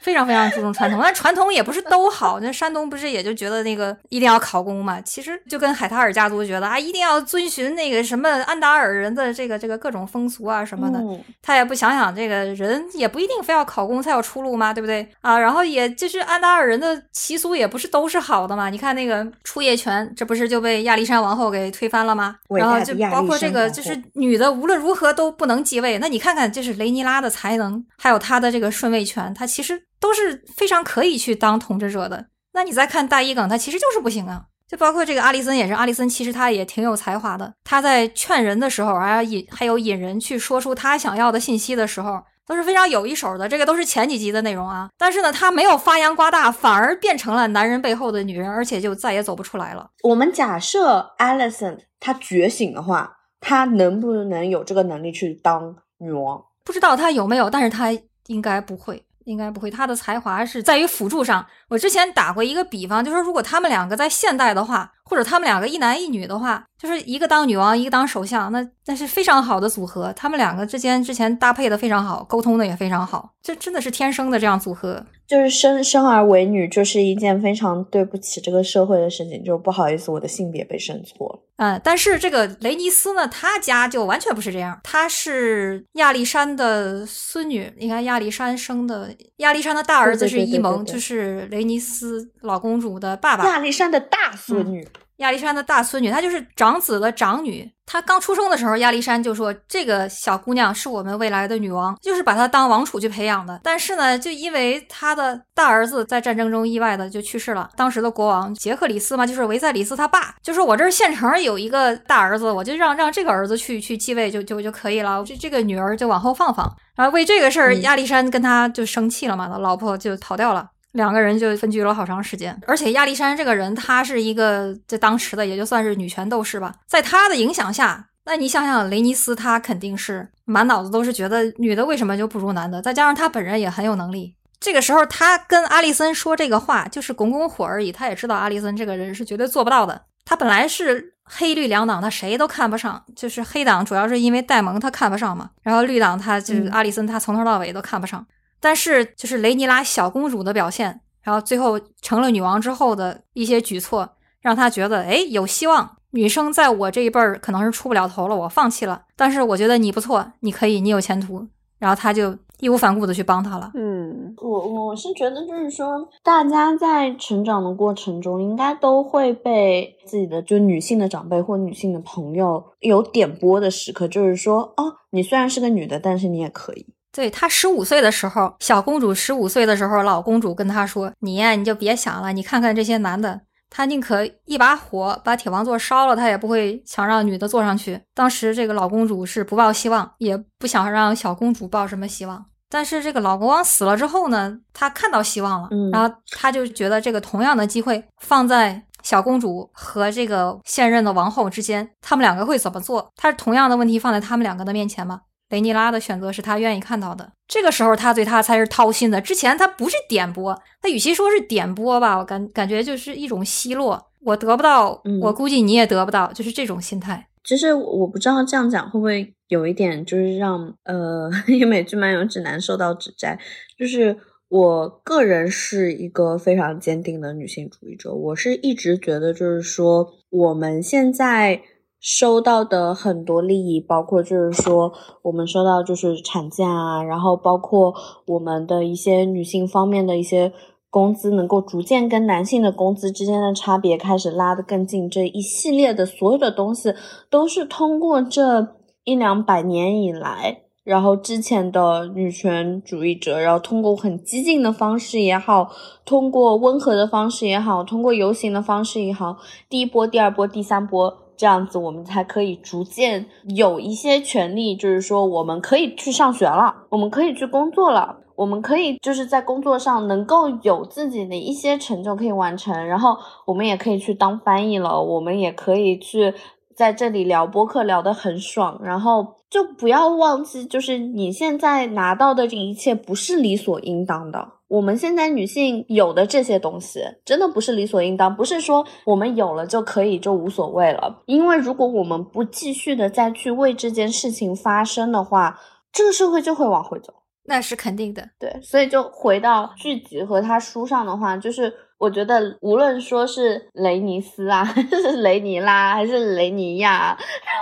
S4: 非常非常注重传统，但传统也不是都好。那山东不是也就觉得那个一定要考公嘛？其实就跟海塔尔家族觉得啊，一定要遵循那个什么安达尔人的这个这个各种风俗啊什么的。他也不想想这个人也不一定非要考公才有出路嘛，对不对啊？然后也就是安达尔人的习俗也不是都是好的嘛。你看那个出夜权，这不是就被亚历山王后给推翻了吗？然后就包括这个就是女的无论如何都不能继位。那你看看就是雷尼拉的才能，还有他的这个顺位权，他其实。都是非常可以去当统治者的。那你再看大一梗，他其实就是不行啊。就包括这个阿里森也是，阿里森其实他也挺有才华的。他在劝人的时候啊，引还有引人去说出他想要的信息的时候，都是非常有一手的。这个都是前几集的内容啊。但是呢，他没有发扬光大，反而变成了男人背后的女人，而且就再也走不出来了。
S1: 我们假设 Alison 她觉醒的话，她能不能有这个能力去当女王？
S4: 不知道她有没有，但是她应该不会。应该不会，他的才华是在于辅助上。我之前打过一个比方，就是如果他们两个在现代的话，或者他们两个一男一女的话，就是一个当女王，一个当首相，那那是非常好的组合。他们两个之间之前搭配的非常好，沟通的也非常好，这真的是天生的这样组合。
S1: 就是生生而为女，就是一件非常对不起这个社会的事情。就不好意思，我的性别被生错了。
S4: 嗯，但是这个雷尼斯呢，他家就完全不是这样。他是亚历山的孙女，你看亚历山生的，亚历山的大儿子是伊蒙，就是雷尼斯老公主的爸爸。
S1: 亚历山的大孙女。
S4: 亚历山的大孙女，她就是长子的长女。她刚出生的时候，亚历山就说：“这个小姑娘是我们未来的女王，就是把她当王储去培养的。”但是呢，就因为他的大儿子在战争中意外的就去世了，当时的国王杰克里斯嘛，就是维塞里斯他爸，就说我这儿县城有一个大儿子，我就让让这个儿子去去继位就就就可以了，这这个女儿就往后放放。然后为这个事儿，亚历山跟他就生气了嘛，他老婆就逃掉了。两个人就分居了好长时间，而且亚历山这个人，他是一个在当时的也就算是女权斗士吧，在他的影响下，那你想想雷尼斯，他肯定是满脑子都是觉得女的为什么就不如男的，再加上他本人也很有能力，这个时候他跟阿里森说这个话就是拱拱火而已，他也知道阿里森这个人是绝对做不到的，他本来是黑绿两党他谁都看不上，就是黑党主要是因为戴蒙他看不上嘛，然后绿党他就是阿里森他从头到尾都看不上。但是，就是雷尼拉小公主的表现，然后最后成了女王之后的一些举措，让她觉得，哎，有希望。女生在我这一辈儿可能是出不了头了，我放弃了。但是我觉得你不错，你可以，你有前途。然后她就义无反顾的去帮他了。
S2: 嗯，
S1: 我我是觉得，就是说，大家在成长的过程中，应该都会被自己的就女性的长辈或女性的朋友有点拨的时刻，就是说，哦，你虽然是个女的，但是你也可以。
S4: 对她十五岁的时候，小公主十五岁的时候，老公主跟她说：“你呀，你就别想了，你看看这些男的，他宁可一把火把铁王座烧了，他也不会想让女的坐上去。”当时这个老公主是不抱希望，也不想让小公主抱什么希望。但是这个老国王死了之后呢，他看到希望了，然后他就觉得这个同样的机会放在小公主和这个现任的王后之间，他们两个会怎么做？他是同样的问题放在他们两个的面前吗？雷尼拉的选择是他愿意看到的，这个时候他对他才是掏心的。之前他不是点播，他与其说是点播吧，我感感觉就是一种奚落。我得不到，我估计你也得不到，就是这种心态。
S1: 其实我不知道这样讲会不会有一点，就是让呃 英美剧漫游指南受到指摘。就是我个人是一个非常坚定的女性主义者，我是一直觉得，就是说我们现在。收到的很多利益，包括就是说，我们收到就是产假啊，然后包括我们的一些女性方面的一些工资，能够逐渐跟男性的工资之间的差别开始拉得更近，这一系列的所有的东西，都是通过这一两百年以来然后之前的女权主义者，然后通过很激进的方式也好，通过温和的方式也好，通过游行的方式也好，第一波、第二波、第三波这样子，我们才可以逐渐有一些权利，就是说我们可以去上学了，我们可以去工作了。我们可以就是在工作上能够有自己的一些成就可以完成，然后我们也可以去当翻译了，我们也可以去在这里聊播客聊得很爽，然后就不要忘记，就是你现在拿到的这一切不是理所应当的。我们现在女性有的这些东西真的不是理所应当，不是说我们有了就可以就无所谓了，因为如果我们不继续的再去为这件事情发生的话，这个社会就会往回走。
S4: 那是肯定的，
S1: 对，所以就回到剧集和他书上的话，就是我觉得无论说是雷尼斯啊，还是雷尼拉，还是雷尼亚，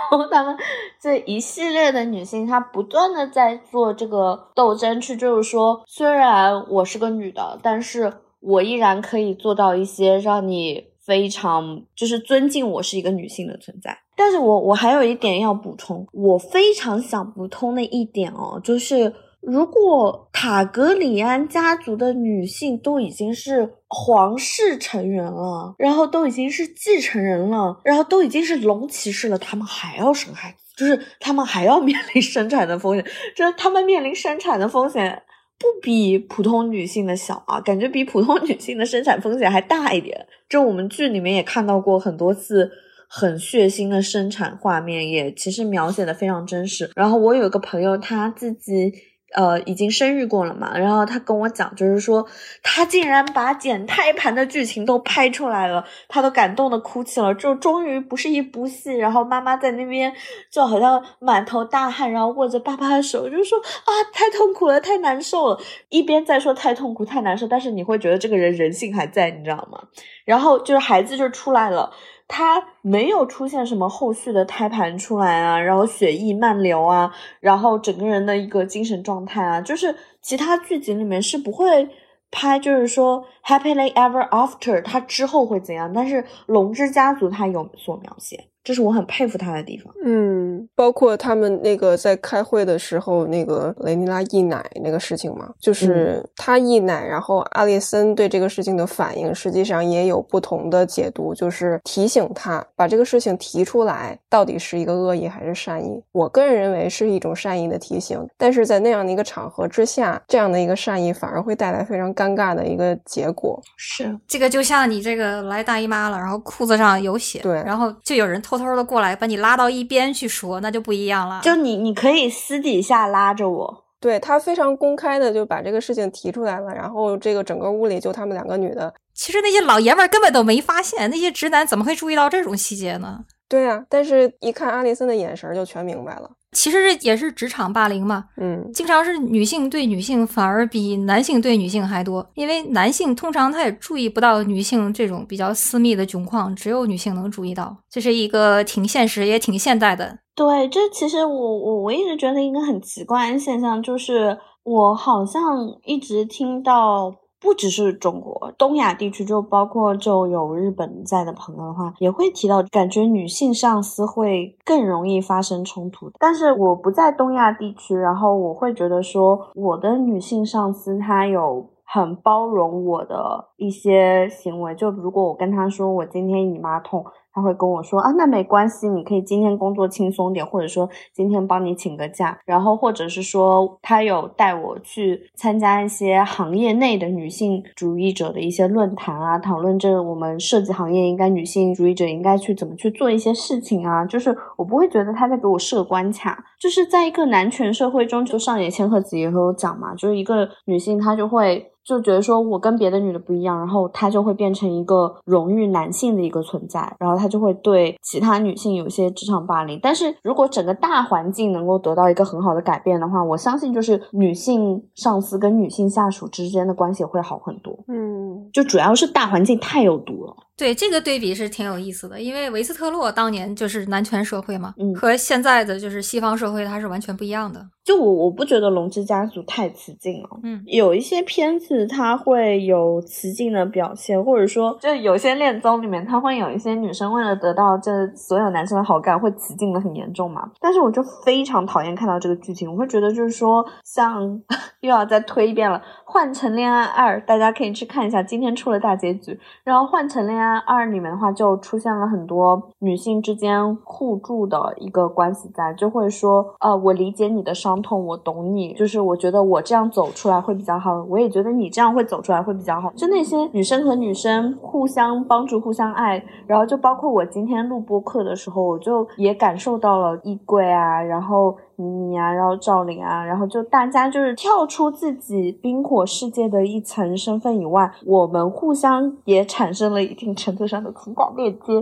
S1: 然后他们这一系列的女性，她不断的在做这个斗争，去就是说，虽然我是个女的，但是我依然可以做到一些让你非常就是尊敬我是一个女性的存在。但是我我还有一点要补充，我非常想不通的一点哦，就是。如果塔格里安家族的女性都已经是皇室成员了，然后都已经是继承人了，然后都已经是龙骑士了，他们还要生孩子，就是他们还要面临生产的风险，这他们面临生产的风险不比普通女性的小啊，感觉比普通女性的生产风险还大一点。就我们剧里面也看到过很多次很血腥的生产画面，也其实描写的非常真实。然后我有一个朋友，他自己。呃，已经生育过了嘛？然后他跟我讲，就是说他竟然把捡胎盘的剧情都拍出来了，他都感动的哭泣了。就终于不是一部戏，然后妈妈在那边就好像满头大汗，然后握着爸爸的手，就说啊，太痛苦了，太难受了。一边在说太痛苦、太难受，但是你会觉得这个人人性还在，你知道吗？然后就是孩子就出来了。他没有出现什么后续的胎盘出来啊，然后血液漫流啊，然后整个人的一个精神状态啊，就是其他剧集里面是不会拍，就是说 happily ever after，他之后会怎样？但是龙之家族他有所描写。这是我很佩服他的地方。
S2: 嗯，包括他们那个在开会的时候，那个雷尼拉溢奶那个事情嘛，就是他溢奶，然后阿列森对这个事情的反应，实际上也有不同的解读，就是提醒他把这个事情提出来，到底是一个恶意还是善意？我个人认为是一种善意的提醒，但是在那样的一个场合之下，这样的一个善意反而会带来非常尴尬的一个结果。
S1: 是
S4: 这个就像你这个来大姨妈了，然后裤子上有血，
S2: 对，
S4: 然后就有人。偷偷的过来把你拉到一边去说，那就不一样了。
S1: 就你，你可以私底下拉着我。
S2: 对他非常公开的就把这个事情提出来了，然后这个整个屋里就他们两个女的。
S4: 其实那些老爷们根本都没发现，那些直男怎么会注意到这种细节呢？
S2: 对呀，但是一看阿里森的眼神就全明白了。
S4: 其实这也是职场霸凌嘛，
S2: 嗯，
S4: 经常是女性对女性反而比男性对女性还多，因为男性通常他也注意不到女性这种比较私密的窘况，只有女性能注意到，这是一个挺现实也挺现代的。
S1: 对，这其实我我我一直觉得一个很奇怪的现象，就是我好像一直听到。不只是中国，东亚地区就包括就有日本在的朋友的话，也会提到，感觉女性上司会更容易发生冲突。但是我不在东亚地区，然后我会觉得说，我的女性上司她有很包容我的一些行为，就如果我跟她说我今天姨妈痛。他会跟我说啊，那没关系，你可以今天工作轻松点，或者说今天帮你请个假，然后或者是说他有带我去参加一些行业内的女性主义者的一些论坛啊，讨论这我们设计行业应该女性主义者应该去怎么去做一些事情啊，就是我不会觉得他在给我设关卡，就是在一个男权社会中，就上野千鹤子也和我讲嘛，就是一个女性她就会。就觉得说我跟别的女的不一样，然后她就会变成一个荣誉男性的一个存在，然后她就会对其他女性有一些职场霸凌。但是如果整个大环境能够得到一个很好的改变的话，我相信就是女性上司跟女性下属之间的关系会好很多。
S2: 嗯，
S1: 就主要是大环境太有毒了。
S4: 对这个对比是挺有意思的，因为维斯特洛当年就是男权社会嘛，
S1: 嗯，
S4: 和现在的就是西方社会它是完全不一样的。
S1: 就我我不觉得《龙之家族》太雌竞了，
S4: 嗯，
S1: 有一些片子它会有雌竞的表现，或者说，就有些恋综里面，它会有一些女生为了得到这所有男生的好感，会雌竞的很严重嘛。但是我就非常讨厌看到这个剧情，我会觉得就是说，像 又要再推一遍了，《换成恋爱二》，大家可以去看一下，今天出了大结局。然后《换成恋爱二》里面的话，就出现了很多女性之间互助的一个关系在，就会说，呃，我理解你的伤。痛，我懂你，就是我觉得我这样走出来会比较好，我也觉得你这样会走出来会比较好。就那些女生和女生互相帮助、互相爱，然后就包括我今天录播课的时候，我就也感受到了衣柜啊，然后妮妮啊，然后赵琳啊，然后就大家就是跳出自己冰火世界的一层身份以外，我们互相也产生了一定程度上的情感链接。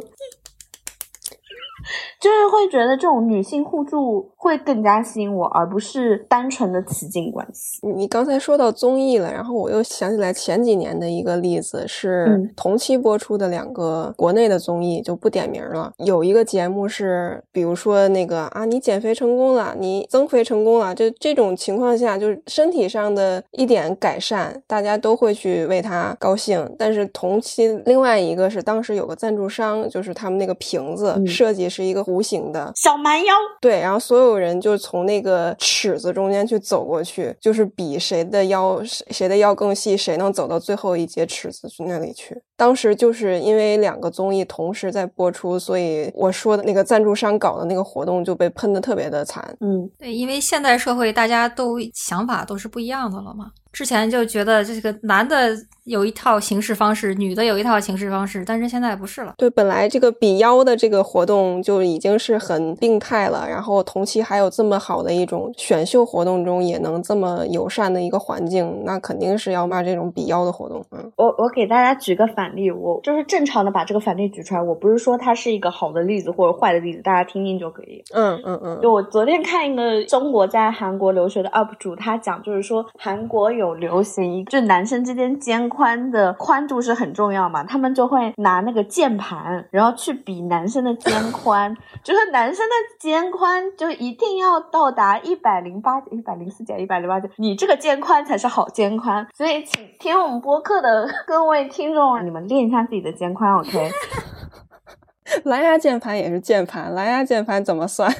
S1: 就是会觉得这种女性互助会更加吸引我，而不是单纯的雌竞关系。
S2: 你刚才说到综艺了，然后我又想起来前几年的一个例子，是同期播出的两个国内的综艺，就不点名了。有一个节目是，比如说那个啊，你减肥成功了，你增肥成功了，就这种情况下，就是身体上的一点改善，大家都会去为他高兴。但是同期另外一个是当时有个赞助商，就是他们那个瓶子设计是一个。弧形的
S1: 小蛮腰，
S2: 对，然后所有人就从那个尺子中间去走过去，就是比谁的腰谁谁的腰更细，谁能走到最后一节尺子去那里去。当时就是因为两个综艺同时在播出，所以我说的那个赞助商搞的那个活动就被喷的特别的惨。
S1: 嗯，
S4: 对，因为现代社会大家都想法都是不一样的了嘛。之前就觉得这个男的有一套行事方式，女的有一套行事方式，但是现在不是了。
S2: 对，本来这个比腰的这个活动就已经是很病态了，然后同期还有这么好的一种选秀活动中也能这么友善的一个环境，那肯定是要骂这种比腰的活动。嗯，
S1: 我我给大家举个反例，我就是正常的把这个反例举出来，我不是说它是一个好的例子或者坏的例子，大家听听就可以。
S2: 嗯嗯嗯。
S1: 就我昨天看一个中国在韩国留学的 UP 主，他讲就是说韩国有流行，就男生之间肩宽的宽度是很重要嘛，他们就会拿那个键盘，然后去比男生的肩宽，就是男生的肩宽就一定要到达一百零八、一百零四减一百零八减，你这个肩宽才是好肩宽。所以请听我们播客的 各位听众，你们练一下自己的肩宽，OK？
S2: 蓝牙键盘也是键盘，蓝牙键盘怎么算？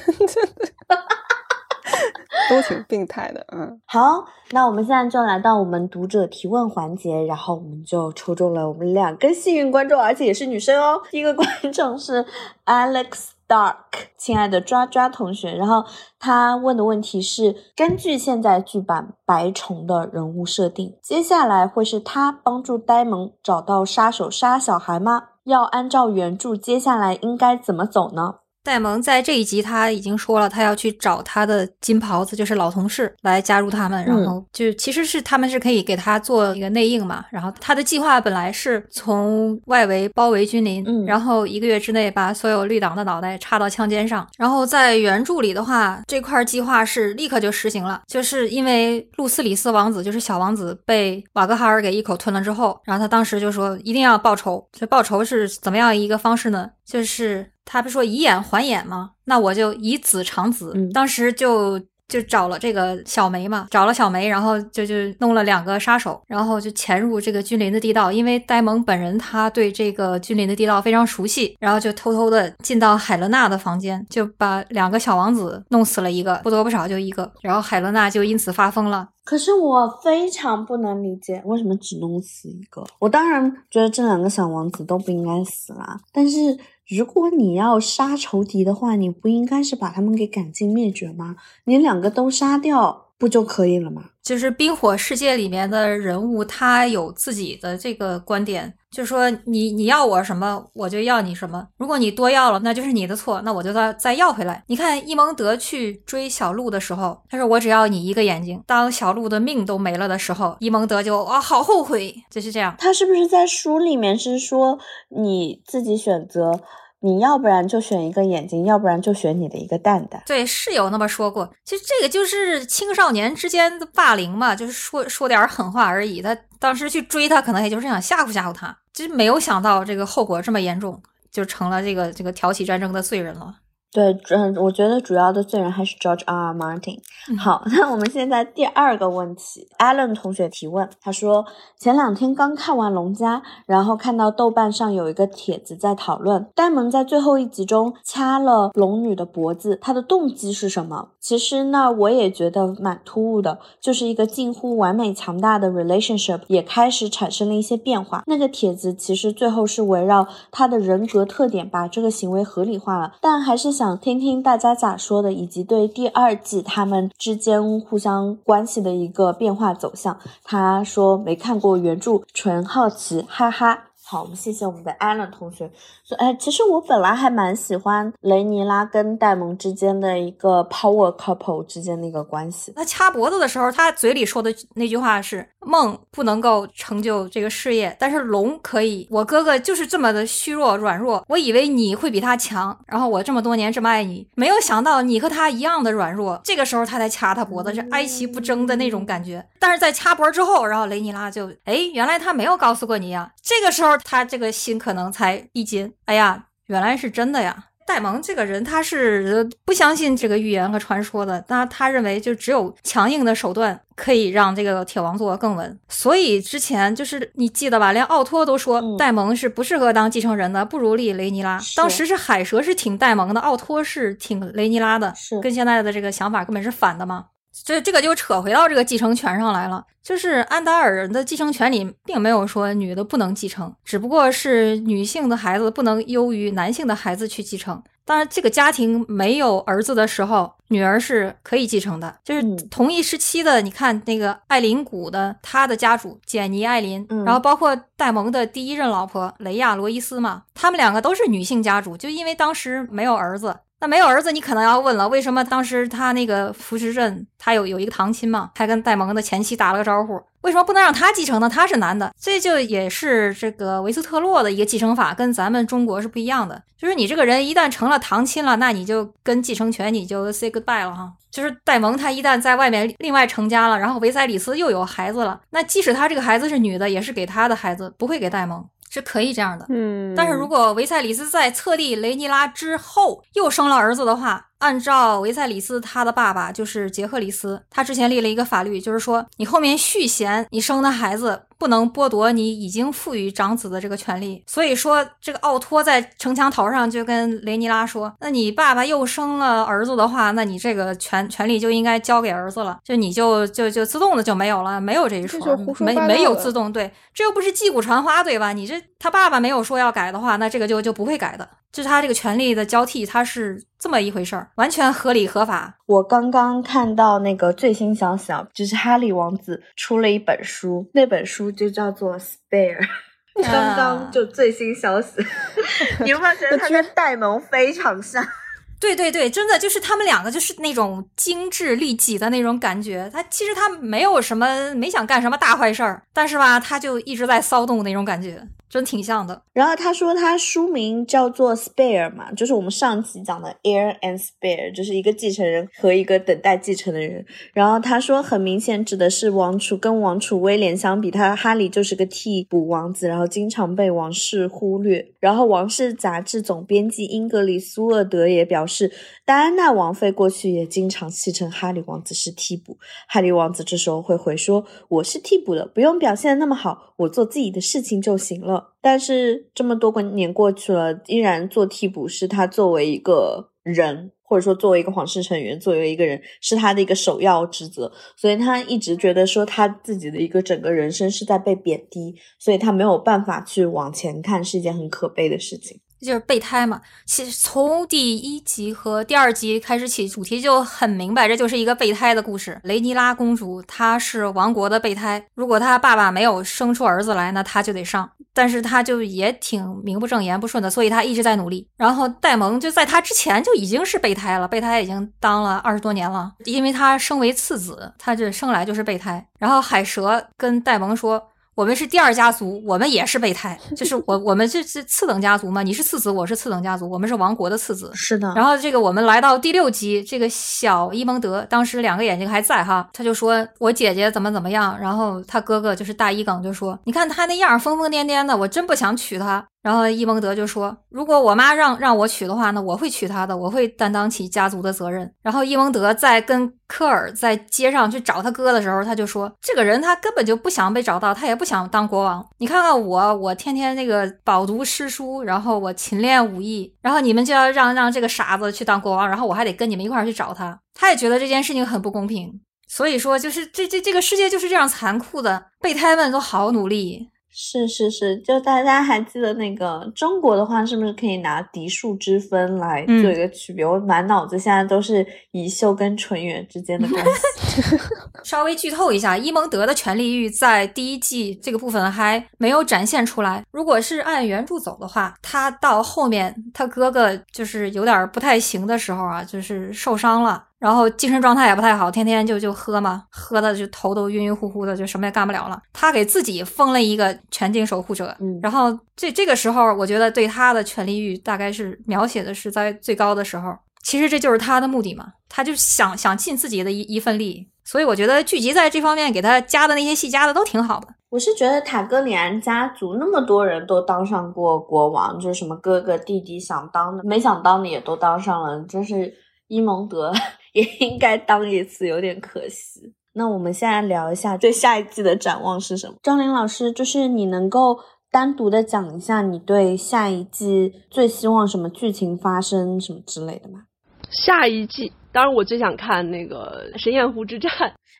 S2: 都挺病态的，嗯。
S1: 好，那我们现在就来到我们读者提问环节，然后我们就抽中了我们两个幸运观众，而且也是女生哦。第一个观众是 Alex Dark，亲爱的抓抓同学，然后他问的问题是：根据现在剧版白虫的人物设定，接下来会是他帮助呆萌找到杀手杀小孩吗？要按照原著，接下来应该怎么走呢？
S4: 戴蒙在这一集他已经说了，他要去找他的金袍子，就是老同事来加入他们，然后就其实是他们是可以给他做一个内应嘛。然后他的计划本来是从外围包围君临，然后一个月之内把所有绿党的脑袋插到枪尖上。然后在原著里的话，这块计划是立刻就实行了，就是因为路斯里斯王子就是小王子被瓦格哈尔给一口吞了之后，然后他当时就说一定要报仇。这报仇是怎么样一个方式呢？就是他不说以眼还眼吗？那我就以子偿子。嗯当时就就找了这个小梅嘛，找了小梅，然后就就弄了两个杀手，然后就潜入这个君临的地道。因为呆萌本人他对这个君临的地道非常熟悉，然后就偷偷的进到海伦娜的房间，就把两个小王子弄死了一个，不多不少就一个。然后海伦娜就因此发疯了。
S1: 可是我非常不能理解，为什么只弄死一个？我当然觉得这两个小王子都不应该死啦，但是。如果你要杀仇敌的话，你不应该是把他们给赶尽灭绝吗？你两个都杀掉不就可以了吗？
S4: 就是冰火世界里面的人物，他有自己的这个观点，就说你你要我什么，我就要你什么。如果你多要了，那就是你的错，那我就再再要回来。你看伊蒙德去追小鹿的时候，他说我只要你一个眼睛。当小鹿的命都没了的时候，伊蒙德就啊好后悔，就是这样。
S1: 他是不是在书里面是说你自己选择？你要不然就选一个眼睛，要不然就选你的一个蛋蛋。
S4: 对，是有那么说过。其实这个就是青少年之间的霸凌嘛，就是说说点狠话而已。他当时去追他，可能也就是想吓唬吓唬他，就没有想到这个后果这么严重，就成了这个这个挑起战争的罪人了。
S1: 对，嗯，我觉得主要的罪人还是 George R. R. Martin。好，那我们现在第二个问题，Allen 同学提问，他说前两天刚看完《龙家》，然后看到豆瓣上有一个帖子在讨论呆萌在最后一集中掐了龙女的脖子，他的动机是什么？其实呢，我也觉得蛮突兀的，就是一个近乎完美强大的 relationship 也开始产生了一些变化。那个帖子其实最后是围绕他的人格特点把这个行为合理化了，但还是。想听听大家咋说的，以及对第二季他们之间互相关系的一个变化走向。他说没看过原著，纯好奇，哈哈。好，我们谢谢我们的 Allen 同学。说，哎，其实我本来还蛮喜欢雷尼拉跟戴蒙之间的一个 power couple 之间的一个关系。
S4: 他掐脖子的时候，他嘴里说的那句话是：“梦不能够成就这个事业，但是龙可以。我哥哥就是这么的虚弱软弱，我以为你会比他强，然后我这么多年这么爱你，没有想到你和他一样的软弱。这个时候他才掐他脖子，是哀其不争的那种感觉。但是在掐脖之后，然后雷尼拉就，哎，原来他没有告诉过你呀。这个时候。他这个心可能才一斤，哎呀，原来是真的呀！戴蒙这个人他是不相信这个预言和传说的，那他认为就只有强硬的手段可以让这个铁王座更稳。所以之前就是你记得吧，连奥托都说戴蒙是不适合当继承人的，不如立雷尼拉。当时是海蛇是挺戴蒙的，奥托是挺雷尼拉的，
S1: 是
S4: 跟现在的这个想法根本是反的嘛。这这个就扯回到这个继承权上来了，就是安达尔人的继承权里并没有说女的不能继承，只不过是女性的孩子不能优于男性的孩子去继承。当然，这个家庭没有儿子的时候，女儿是可以继承的。就是同一时期的，你看那个艾琳谷的他的家主简尼艾琳，然后包括戴蒙的第一任老婆雷亚罗伊斯嘛，他们两个都是女性家主，就因为当时没有儿子。那没有儿子，你可能要问了，为什么当时他那个福士镇，他有有一个堂亲嘛，还跟戴蒙的前妻打了个招呼，为什么不能让他继承呢？他是男的，这就也是这个维斯特洛的一个继承法，跟咱们中国是不一样的。就是你这个人一旦成了堂亲了，那你就跟继承权你就 say goodbye 了哈。就是戴蒙他一旦在外面另外成家了，然后维塞里斯又有孩子了，那即使他这个孩子是女的，也是给他的孩子，不会给戴蒙。是可以这样的，
S2: 嗯，
S4: 但是如果维塞里斯在册立雷尼拉之后又生了儿子的话。按照维塞里斯他的爸爸就是杰克里斯，他之前立了一个法律，就是说你后面续弦，你生的孩子不能剥夺你已经赋予长子的这个权利。所以说，这个奥托在城墙头上就跟雷尼拉说：“那你爸爸又生了儿子的话，那你这个权权利就应该交给儿子了，就你就就就自动的就没有了，没有这一说，没没有自动对，这又不是击鼓传花对吧？你这他爸爸没有说要改的话，那这个就就不会改的。”就是他这个权利的交替，他是这么一回事儿，完全合理合法。
S1: 我刚刚看到那个最新消息啊，就是哈利王子出了一本书，那本书就叫做《Spare》，刚刚就最新消息，你有没有觉得他跟戴蒙非常像？
S4: 对对对，真的就是他们两个就是那种精致利己的那种感觉。他其实他没有什么，没想干什么大坏事儿，但是吧，他就一直在骚动那种感觉。真挺像的。
S1: 然后他说他书名叫做 Spare 嘛，就是我们上集讲的 Heir and Spare，就是一个继承人和一个等待继承的人。然后他说很明显指的是王储，跟王储威廉相比，他哈利就是个替补王子，然后经常被王室忽略。然后王室杂志总编辑英格里苏厄德也表示，戴安娜王妃过去也经常戏称哈利王子是替补。哈利王子这时候会回说：“我是替补的，不用表现的那么好，我做自己的事情就行了。”但是这么多年过去了，依然做替补是他作为一个人，或者说作为一个皇室成员，作为一个人是他的一个首要职责，所以他一直觉得说他自己的一个整个人生是在被贬低，所以他没有办法去往前看，是一件很可悲的事情。
S4: 就是备胎嘛，其实从第一集和第二集开始起，主题就很明白，这就是一个备胎的故事。雷尼拉公主她是王国的备胎，如果她爸爸没有生出儿子来，那她就得上。但是她就也挺名不正言不顺的，所以她一直在努力。然后戴蒙就在她之前就已经是备胎了，备胎已经当了二十多年了，因为他生为次子，他这生来就是备胎。然后海蛇跟戴蒙说。我们是第二家族，我们也是备胎，就是我我们这是次等家族嘛？你是次子，我是次等家族，我们是王国的次子。
S1: 是的。
S4: 然后这个我们来到第六集，这个小伊蒙德当时两个眼睛还在哈，他就说我姐姐怎么怎么样，然后他哥哥就是大伊耿就说，你看他那样疯疯癫癫的，我真不想娶她。然后伊蒙德就说：“如果我妈让让我娶的话，那我会娶她的，我会担当起家族的责任。”然后伊蒙德在跟科尔在街上去找他哥的时候，他就说：“这个人他根本就不想被找到，他也不想当国王。你看看我，我天天那个饱读诗书，然后我勤练武艺，然后你们就要让让这个傻子去当国王，然后我还得跟你们一块儿去找他。他也觉得这件事情很不公平。所以说，就是这这这个世界就是这样残酷的，备胎们都好努力。”
S1: 是是是，就大家还记得那个中国的话，是不是可以拿嫡庶之分来做一个区别？我满脑子现在都是宜秀跟纯元之间的关系。
S4: 稍微剧透一下，伊蒙德的权力欲在第一季这个部分还没有展现出来。如果是按原著走的话，他到后面他哥哥就是有点不太行的时候啊，就是受伤了。然后精神状态也不太好，天天就就喝嘛，喝的就头都晕晕乎乎的，就什么也干不了了。他给自己封了一个全境守护者，嗯然后这这个时候，我觉得对他的权力欲大概是描写的是在最高的时候。其实这就是他的目的嘛，他就想想尽自己的一一份力。所以我觉得剧集在这方面给他加的那些戏加的都挺好的。
S1: 我是觉得塔格里安家族那么多人都当上过国王，就是什么哥哥弟弟想当的，没想当的也都当上了，真是伊蒙德。也应该当一次，有点可惜。那我们现在聊一下对下一季的展望是什么？张琳老师，就是你能够单独的讲一下你对下一季最希望什么剧情发生什么之类的吗？
S3: 下一季，当然我最想看那个神焰湖之战。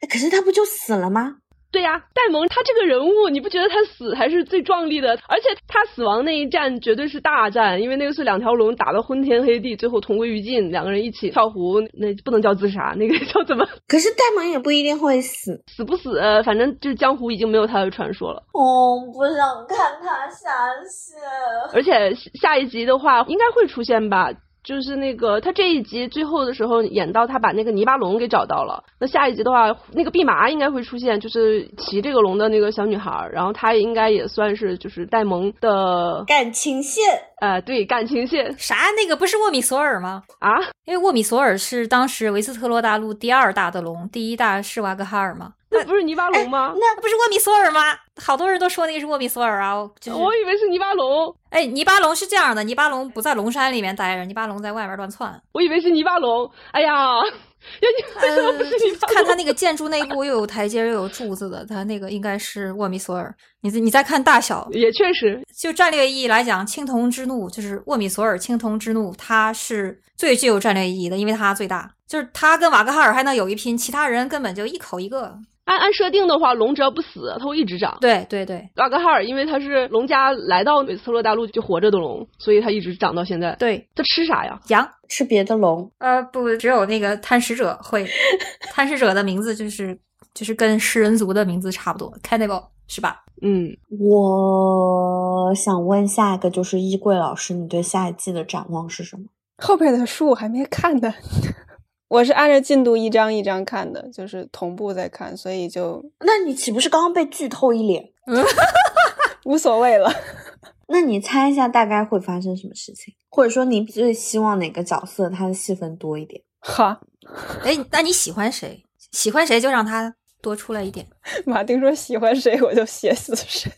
S1: 可是他不就死了吗？
S3: 对呀，戴蒙他这个人物，你不觉得他死还是最壮丽的？而且他死亡那一战绝对是大战，因为那个是两条龙打得昏天黑地，最后同归于尽，两个人一起跳湖，那不能叫自杀，那个叫怎么？
S1: 可是戴蒙也不一定会死，
S3: 死不死，反正就是江湖已经没有他的传说了。
S1: 哦，不想看他下线。
S3: 而且下一集的话，应该会出现吧。就是那个，他这一集最后的时候演到他把那个泥巴龙给找到了。那下一集的话，那个弼麻应该会出现，就是骑这个龙的那个小女孩，然后她应该也算是就是戴蒙的
S1: 感情线。
S3: 呃，对，感情线。
S4: 啥？那个不是沃米索尔吗？
S3: 啊？
S4: 因为沃米索尔是当时维斯特洛大陆第二大的龙，第一大是瓦格哈尔吗？
S3: 那不是泥巴龙吗？
S4: 那不是沃米索尔吗？好多人都说那个是沃米索尔啊，就是
S3: 我以为是泥巴龙。
S4: 哎，泥巴龙是这样的，泥巴龙不在龙山里面待着，泥巴龙在外面乱窜。
S3: 我以为是泥巴龙。哎呀，为什么不是泥巴龙？
S4: 看他那个建筑内部又有台阶又有柱子的，他那个应该是沃米索尔。你你再看大小，
S3: 也确实，
S4: 就战略意义来讲，青铜之怒就是沃米索尔青铜之怒，它是最具有战略意义的，因为它最大，就是它跟瓦格哈尔还能有一拼，其他人根本就一口一个。
S3: 按按设定的话，龙只要不死，它会一直长。
S4: 对对对，
S3: 拉格哈尔因为它是龙家来到美斯特洛大陆就活着的龙，所以它一直长到现在。
S4: 对，
S3: 它吃啥呀？
S4: 羊？
S1: 吃别的龙？
S4: 呃，不，只有那个贪食者会。贪食者的名字就是就是跟食人族的名字差不多，cannibal 是吧？
S3: 嗯，
S1: 我想问下一个就是衣柜老师，你对下一季的展望是什么？
S2: 后边的书我还没看呢。我是按照进度一张一张看的，就是同步在看，所以就……
S1: 那你岂不是刚刚被剧透一脸？
S2: 无所谓了。
S1: 那你猜一下大概会发生什么事情，或者说你最希望哪个角色他的戏份多一点？
S2: 哈，
S4: 哎，那你喜欢谁？喜欢谁就让他多出来一点。
S2: 马丁说喜欢谁我就写死谁，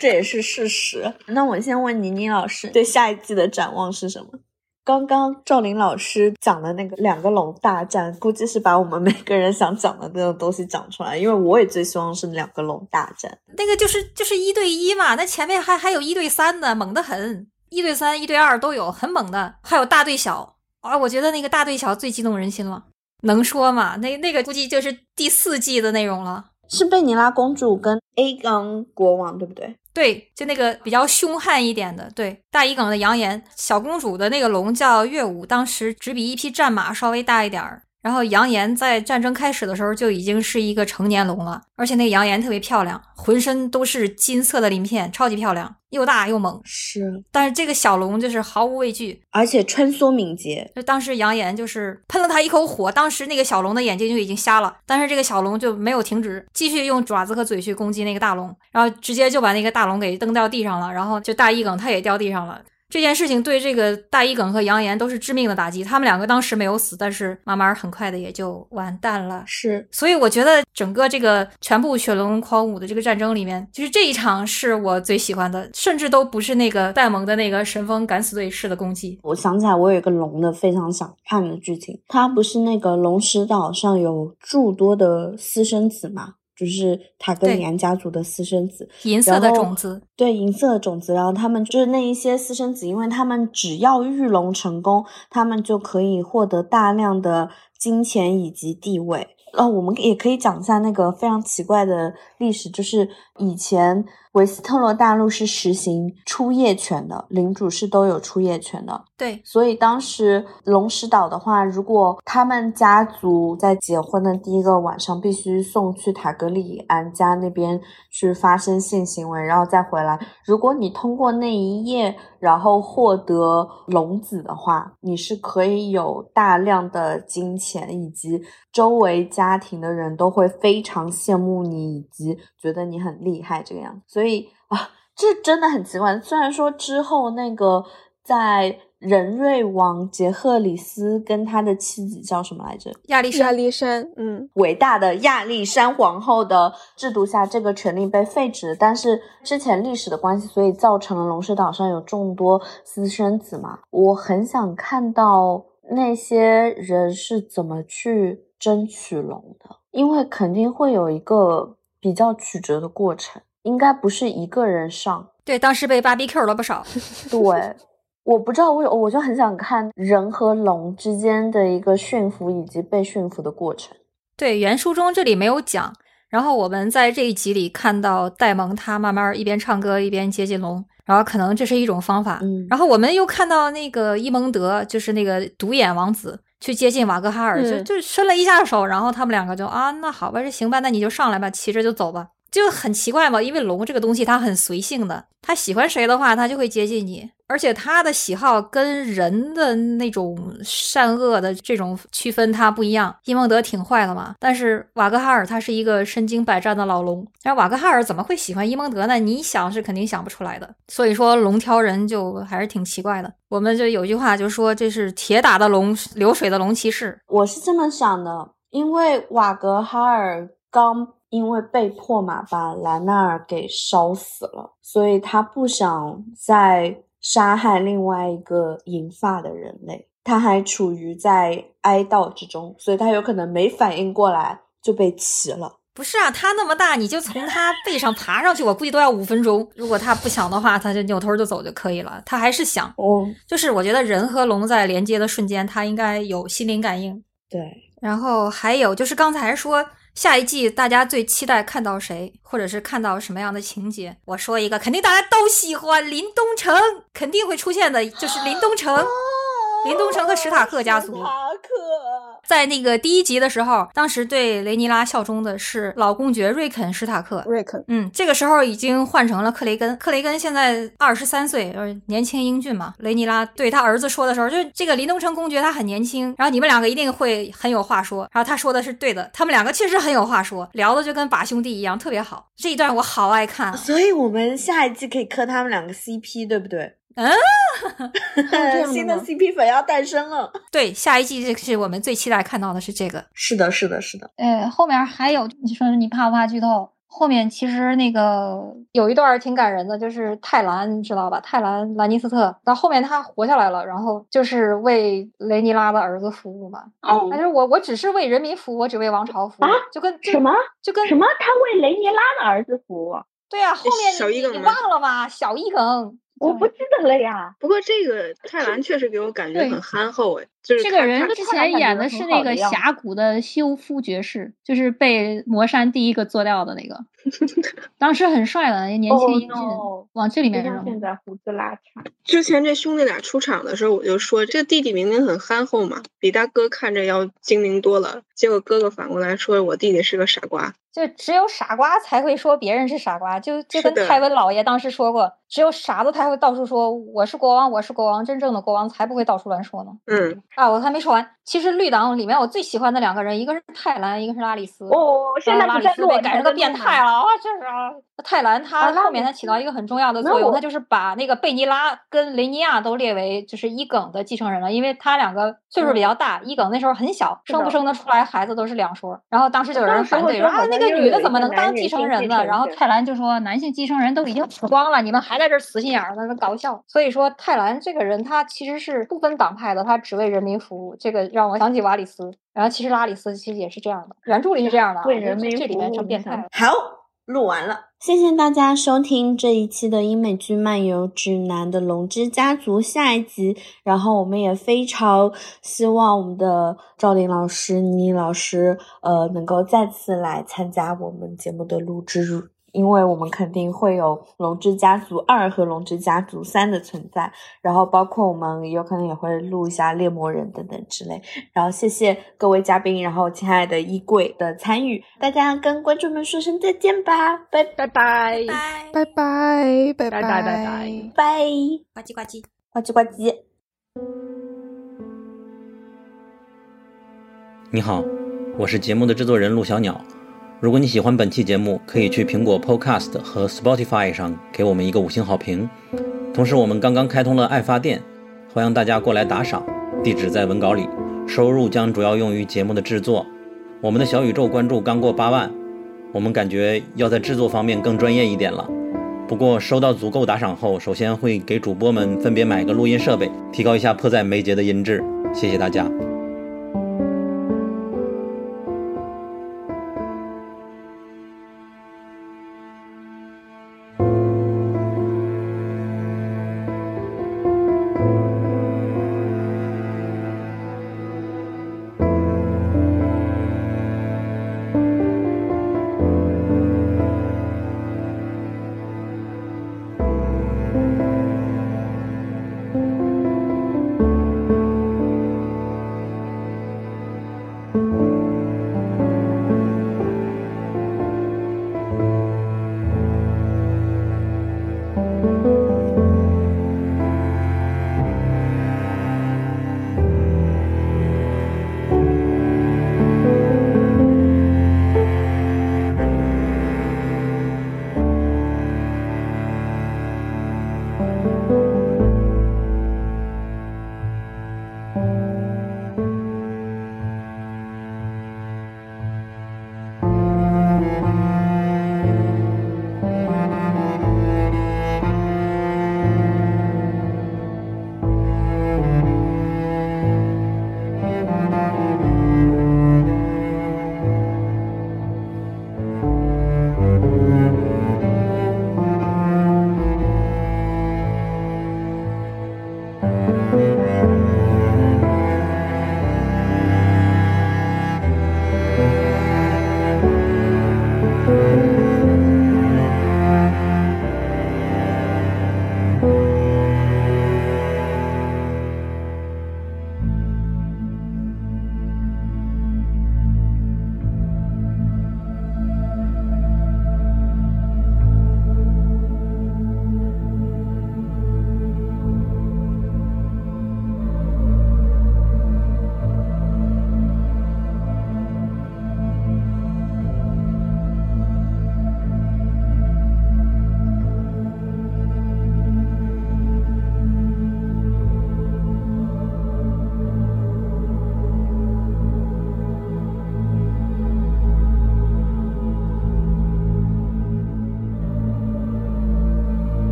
S1: 这也是事实。那我先问倪妮老师，对下一季的展望是什么？刚刚赵林老师讲的那个两个龙大战，估计是把我们每个人想讲的那种东西讲出来。因为我也最希望是两个龙大战，
S4: 那个就是就是一对一嘛。那前面还还有一对三的，猛得很，一对三、一对二都有，很猛的。还有大对小啊，我觉得那个大对小最激动人心了。能说吗？那那个估计就是第四季的内容了，
S1: 是贝尼拉公主跟 A 刚国王，对不对？
S4: 对，就那个比较凶悍一点的，对大一梗的扬言，小公主的那个龙叫月舞，当时只比一匹战马稍微大一点儿。然后扬言在战争开始的时候就已经是一个成年龙了，而且那个扬言特别漂亮，浑身都是金色的鳞片，超级漂亮，又大又猛。
S1: 是，
S4: 但是这个小龙就是毫无畏惧，
S1: 而且穿梭敏捷。
S4: 就当时扬言就是喷了他一口火，当时那个小龙的眼睛就已经瞎了，但是这个小龙就没有停止，继续用爪子和嘴去攻击那个大龙，然后直接就把那个大龙给蹬到地上了，然后就大一梗他也掉地上了。这件事情对这个大一梗和杨岩都是致命的打击。他们两个当时没有死，但是慢慢很快的也就完蛋了。
S1: 是，
S4: 所以我觉得整个这个全部血龙狂舞的这个战争里面，就是这一场是我最喜欢的，甚至都不是那个戴蒙的那个神风敢死队式的攻击。
S1: 我想起来，我有一个龙的非常想看的剧情，它不是那个龙石岛上有诸多的私生子嘛？就是塔格里安家族的私生子，
S4: 银色的种子，
S1: 对银色的种子，然后他们就是那一些私生子，因为他们只要御龙成功，他们就可以获得大量的金钱以及地位。呃，我们也可以讲一下那个非常奇怪的历史，就是以前维斯特洛大陆是实行出业权的，领主是都有出业权的。
S4: 对，
S1: 所以当时龙石岛的话，如果他们家族在结婚的第一个晚上必须送去塔格里安家那边去发生性行为，然后再回来。如果你通过那一夜，然后获得龙子的话，你是可以有大量的金钱以及周围家。家庭的人都会非常羡慕你，以及觉得你很厉害这个样子。所以啊，这真的很奇怪。虽然说之后那个在仁瑞王杰赫里斯跟他的妻子叫什么来着？
S4: 亚历山，
S2: 亚历山，嗯，
S1: 伟大的亚历山皇后的制度下，这个权利被废止。但是之前历史的关系，所以造成了龙石岛上有众多私生子嘛。我很想看到那些人是怎么去。争取龙的，因为肯定会有一个比较曲折的过程，应该不是一个人上。
S4: 对，当时被芭比 Q 了不少。
S1: 对，我不知道为，我就很想看人和龙之间的一个驯服以及被驯服的过程。
S4: 对，原书中这里没有讲。然后我们在这一集里看到戴蒙他慢慢一边唱歌一边接近龙，然后可能这是一种方法。
S1: 嗯。
S4: 然后我们又看到那个伊蒙德，就是那个独眼王子。去接近瓦格哈尔，就就伸了一下手，然后他们两个就啊，那好吧，这行吧，那你就上来吧，骑着就走吧，就很奇怪嘛，因为龙这个东西它很随性的，它喜欢谁的话，它就会接近你。而且他的喜好跟人的那种善恶的这种区分，他不一样。伊蒙德挺坏的嘛，但是瓦格哈尔他是一个身经百战的老龙，那瓦格哈尔怎么会喜欢伊蒙德呢？你想是肯定想不出来的。所以说龙挑人就还是挺奇怪的。我们就有句话就说这是铁打的龙，流水的龙骑士。
S1: 我是这么想的，因为瓦格哈尔刚因为被迫嘛把兰纳尔给烧死了，所以他不想在。杀害另外一个银发的人类，他还处于在哀悼之中，所以他有可能没反应过来就被骑了。
S4: 不是啊，他那么大，你就从他背上爬上去，我估计都要五分钟。如果他不想的话，他就扭头就走就可以了。他还是想，
S1: 哦，
S4: 就是我觉得人和龙在连接的瞬间，他应该有心灵感应。
S1: 对，
S4: 然后还有就是刚才说。下一季大家最期待看到谁，或者是看到什么样的情节？我说一个，肯定大家都喜欢林东城，肯定会出现的，就是林东城。林东城和史塔克家族。史塔
S1: 克
S4: 在那个第一集的时候，当时对雷尼拉效忠的是老公爵瑞肯·史塔克。
S2: 瑞肯，
S4: 嗯，这个时候已经换成了克雷根。克雷根现在二十三岁，呃，年轻英俊嘛。雷尼拉对他儿子说的时候，就这个林东城公爵他很年轻，然后你们两个一定会很有话说。然后他说的是对的，他们两个确实很有话说，聊的就跟把兄弟一样，特别好。这一段我好爱看，
S1: 所以我们下一季可以磕他们两个 CP，对不对？
S4: 嗯，
S1: 新的 CP 粉要诞生了。
S4: 对，下一季这是我们最期待看到的是这个。
S1: 是的，是的，是的。
S5: 呃，后面还有，你说你怕不怕剧透？后面其实那个有一段挺感人的，就是泰兰，你知道吧？泰兰兰尼斯特到后面他活下来了，然后就是为雷尼拉的儿子服务嘛。
S1: 哦，
S5: 但是我我只是为人民服务，我只为王朝服务。啊，就跟
S1: 什么？
S5: 就跟
S1: 什么？他为雷尼拉的儿子服务？
S5: 对啊，后面你你忘了吗？小一梗。
S1: 我不记得了呀。
S3: 不过这个泰兰确实给我感觉很憨厚哎，就是
S5: 这个人之前演的是那个峡谷的修夫爵士，就是被魔山第一个做掉的那个，当时很帅的，年轻英俊。往这里面扔。
S1: 现在胡子拉碴。
S3: 之前这兄弟俩出场的时候，我就说这弟弟明明很憨厚嘛，比他哥看着要精明多了。结果哥哥反过来说我弟弟是个傻瓜。
S4: 就只有傻瓜才会说别人是傻瓜，就就跟
S5: 的
S4: 泰文老爷当时说过，只有傻子才会到处说我是国王，我是国王，真正的国王才不会到处乱说呢。
S5: 嗯，
S4: 啊，我还没说完。其实绿党里面我最喜欢的两个人，一个是泰兰，一个是拉里斯。
S5: 哦，现在
S4: 拉里斯被改成个变态了啊！这是啊，泰兰
S5: 啊
S4: 他后面他起到一个很重要的作用，他就是把那个贝尼拉跟雷尼亚都列为就是伊耿的继承人了，因为他两个岁数比较大，伊耿那时候很小，生不生得出来孩子都是两说。然后当时就有人反对说个女的怎么能当继承人呢？然后泰兰就说男性继承人都已经死光了，你们还在这儿死心眼儿呢，那搞笑。所以说泰兰这个人他其实是不分党派的，他只为人民服务，这个让我想起瓦里斯。然后其实拉里斯其实也是这样的，原著里是这样的
S5: 为人民
S4: 这这里面成变态了。
S5: 好，录完了。
S1: 谢谢大家收听这一期的英美剧漫游指南的《龙之家族》下一集。然后我们也非常希望我们的赵琳老师、倪妮老师，呃，能够再次来参加我们节目的录制。因为我们肯定会有《龙之家族二》和《龙之家族三》的存在，然后包括我们有可能也会录一下猎魔人等等之类。然后谢谢各位嘉宾，然后亲爱的衣柜的参与，大家跟观众们说声再见吧，拜
S5: 拜拜。
S6: 拜
S2: 拜拜拜
S3: 拜拜拜拜
S1: 拜，
S6: 呱唧呱唧。
S1: 呱唧呱唧。
S7: 你好，我是节目的制作人陆小鸟。如果你喜欢本期节目，可以去苹果 Podcast 和 Spotify 上给我们一个五星好评。同时，我们刚刚开通了爱发电，欢迎大家过来打赏，地址在文稿里。收入将主要用于节目的制作。我们的小宇宙关注刚过八万，我们感觉要在制作方面更专业一点了。不过收到足够打赏后，首先会给主播们分别买个录音设备，提高一下迫在眉睫的音质。谢谢大家。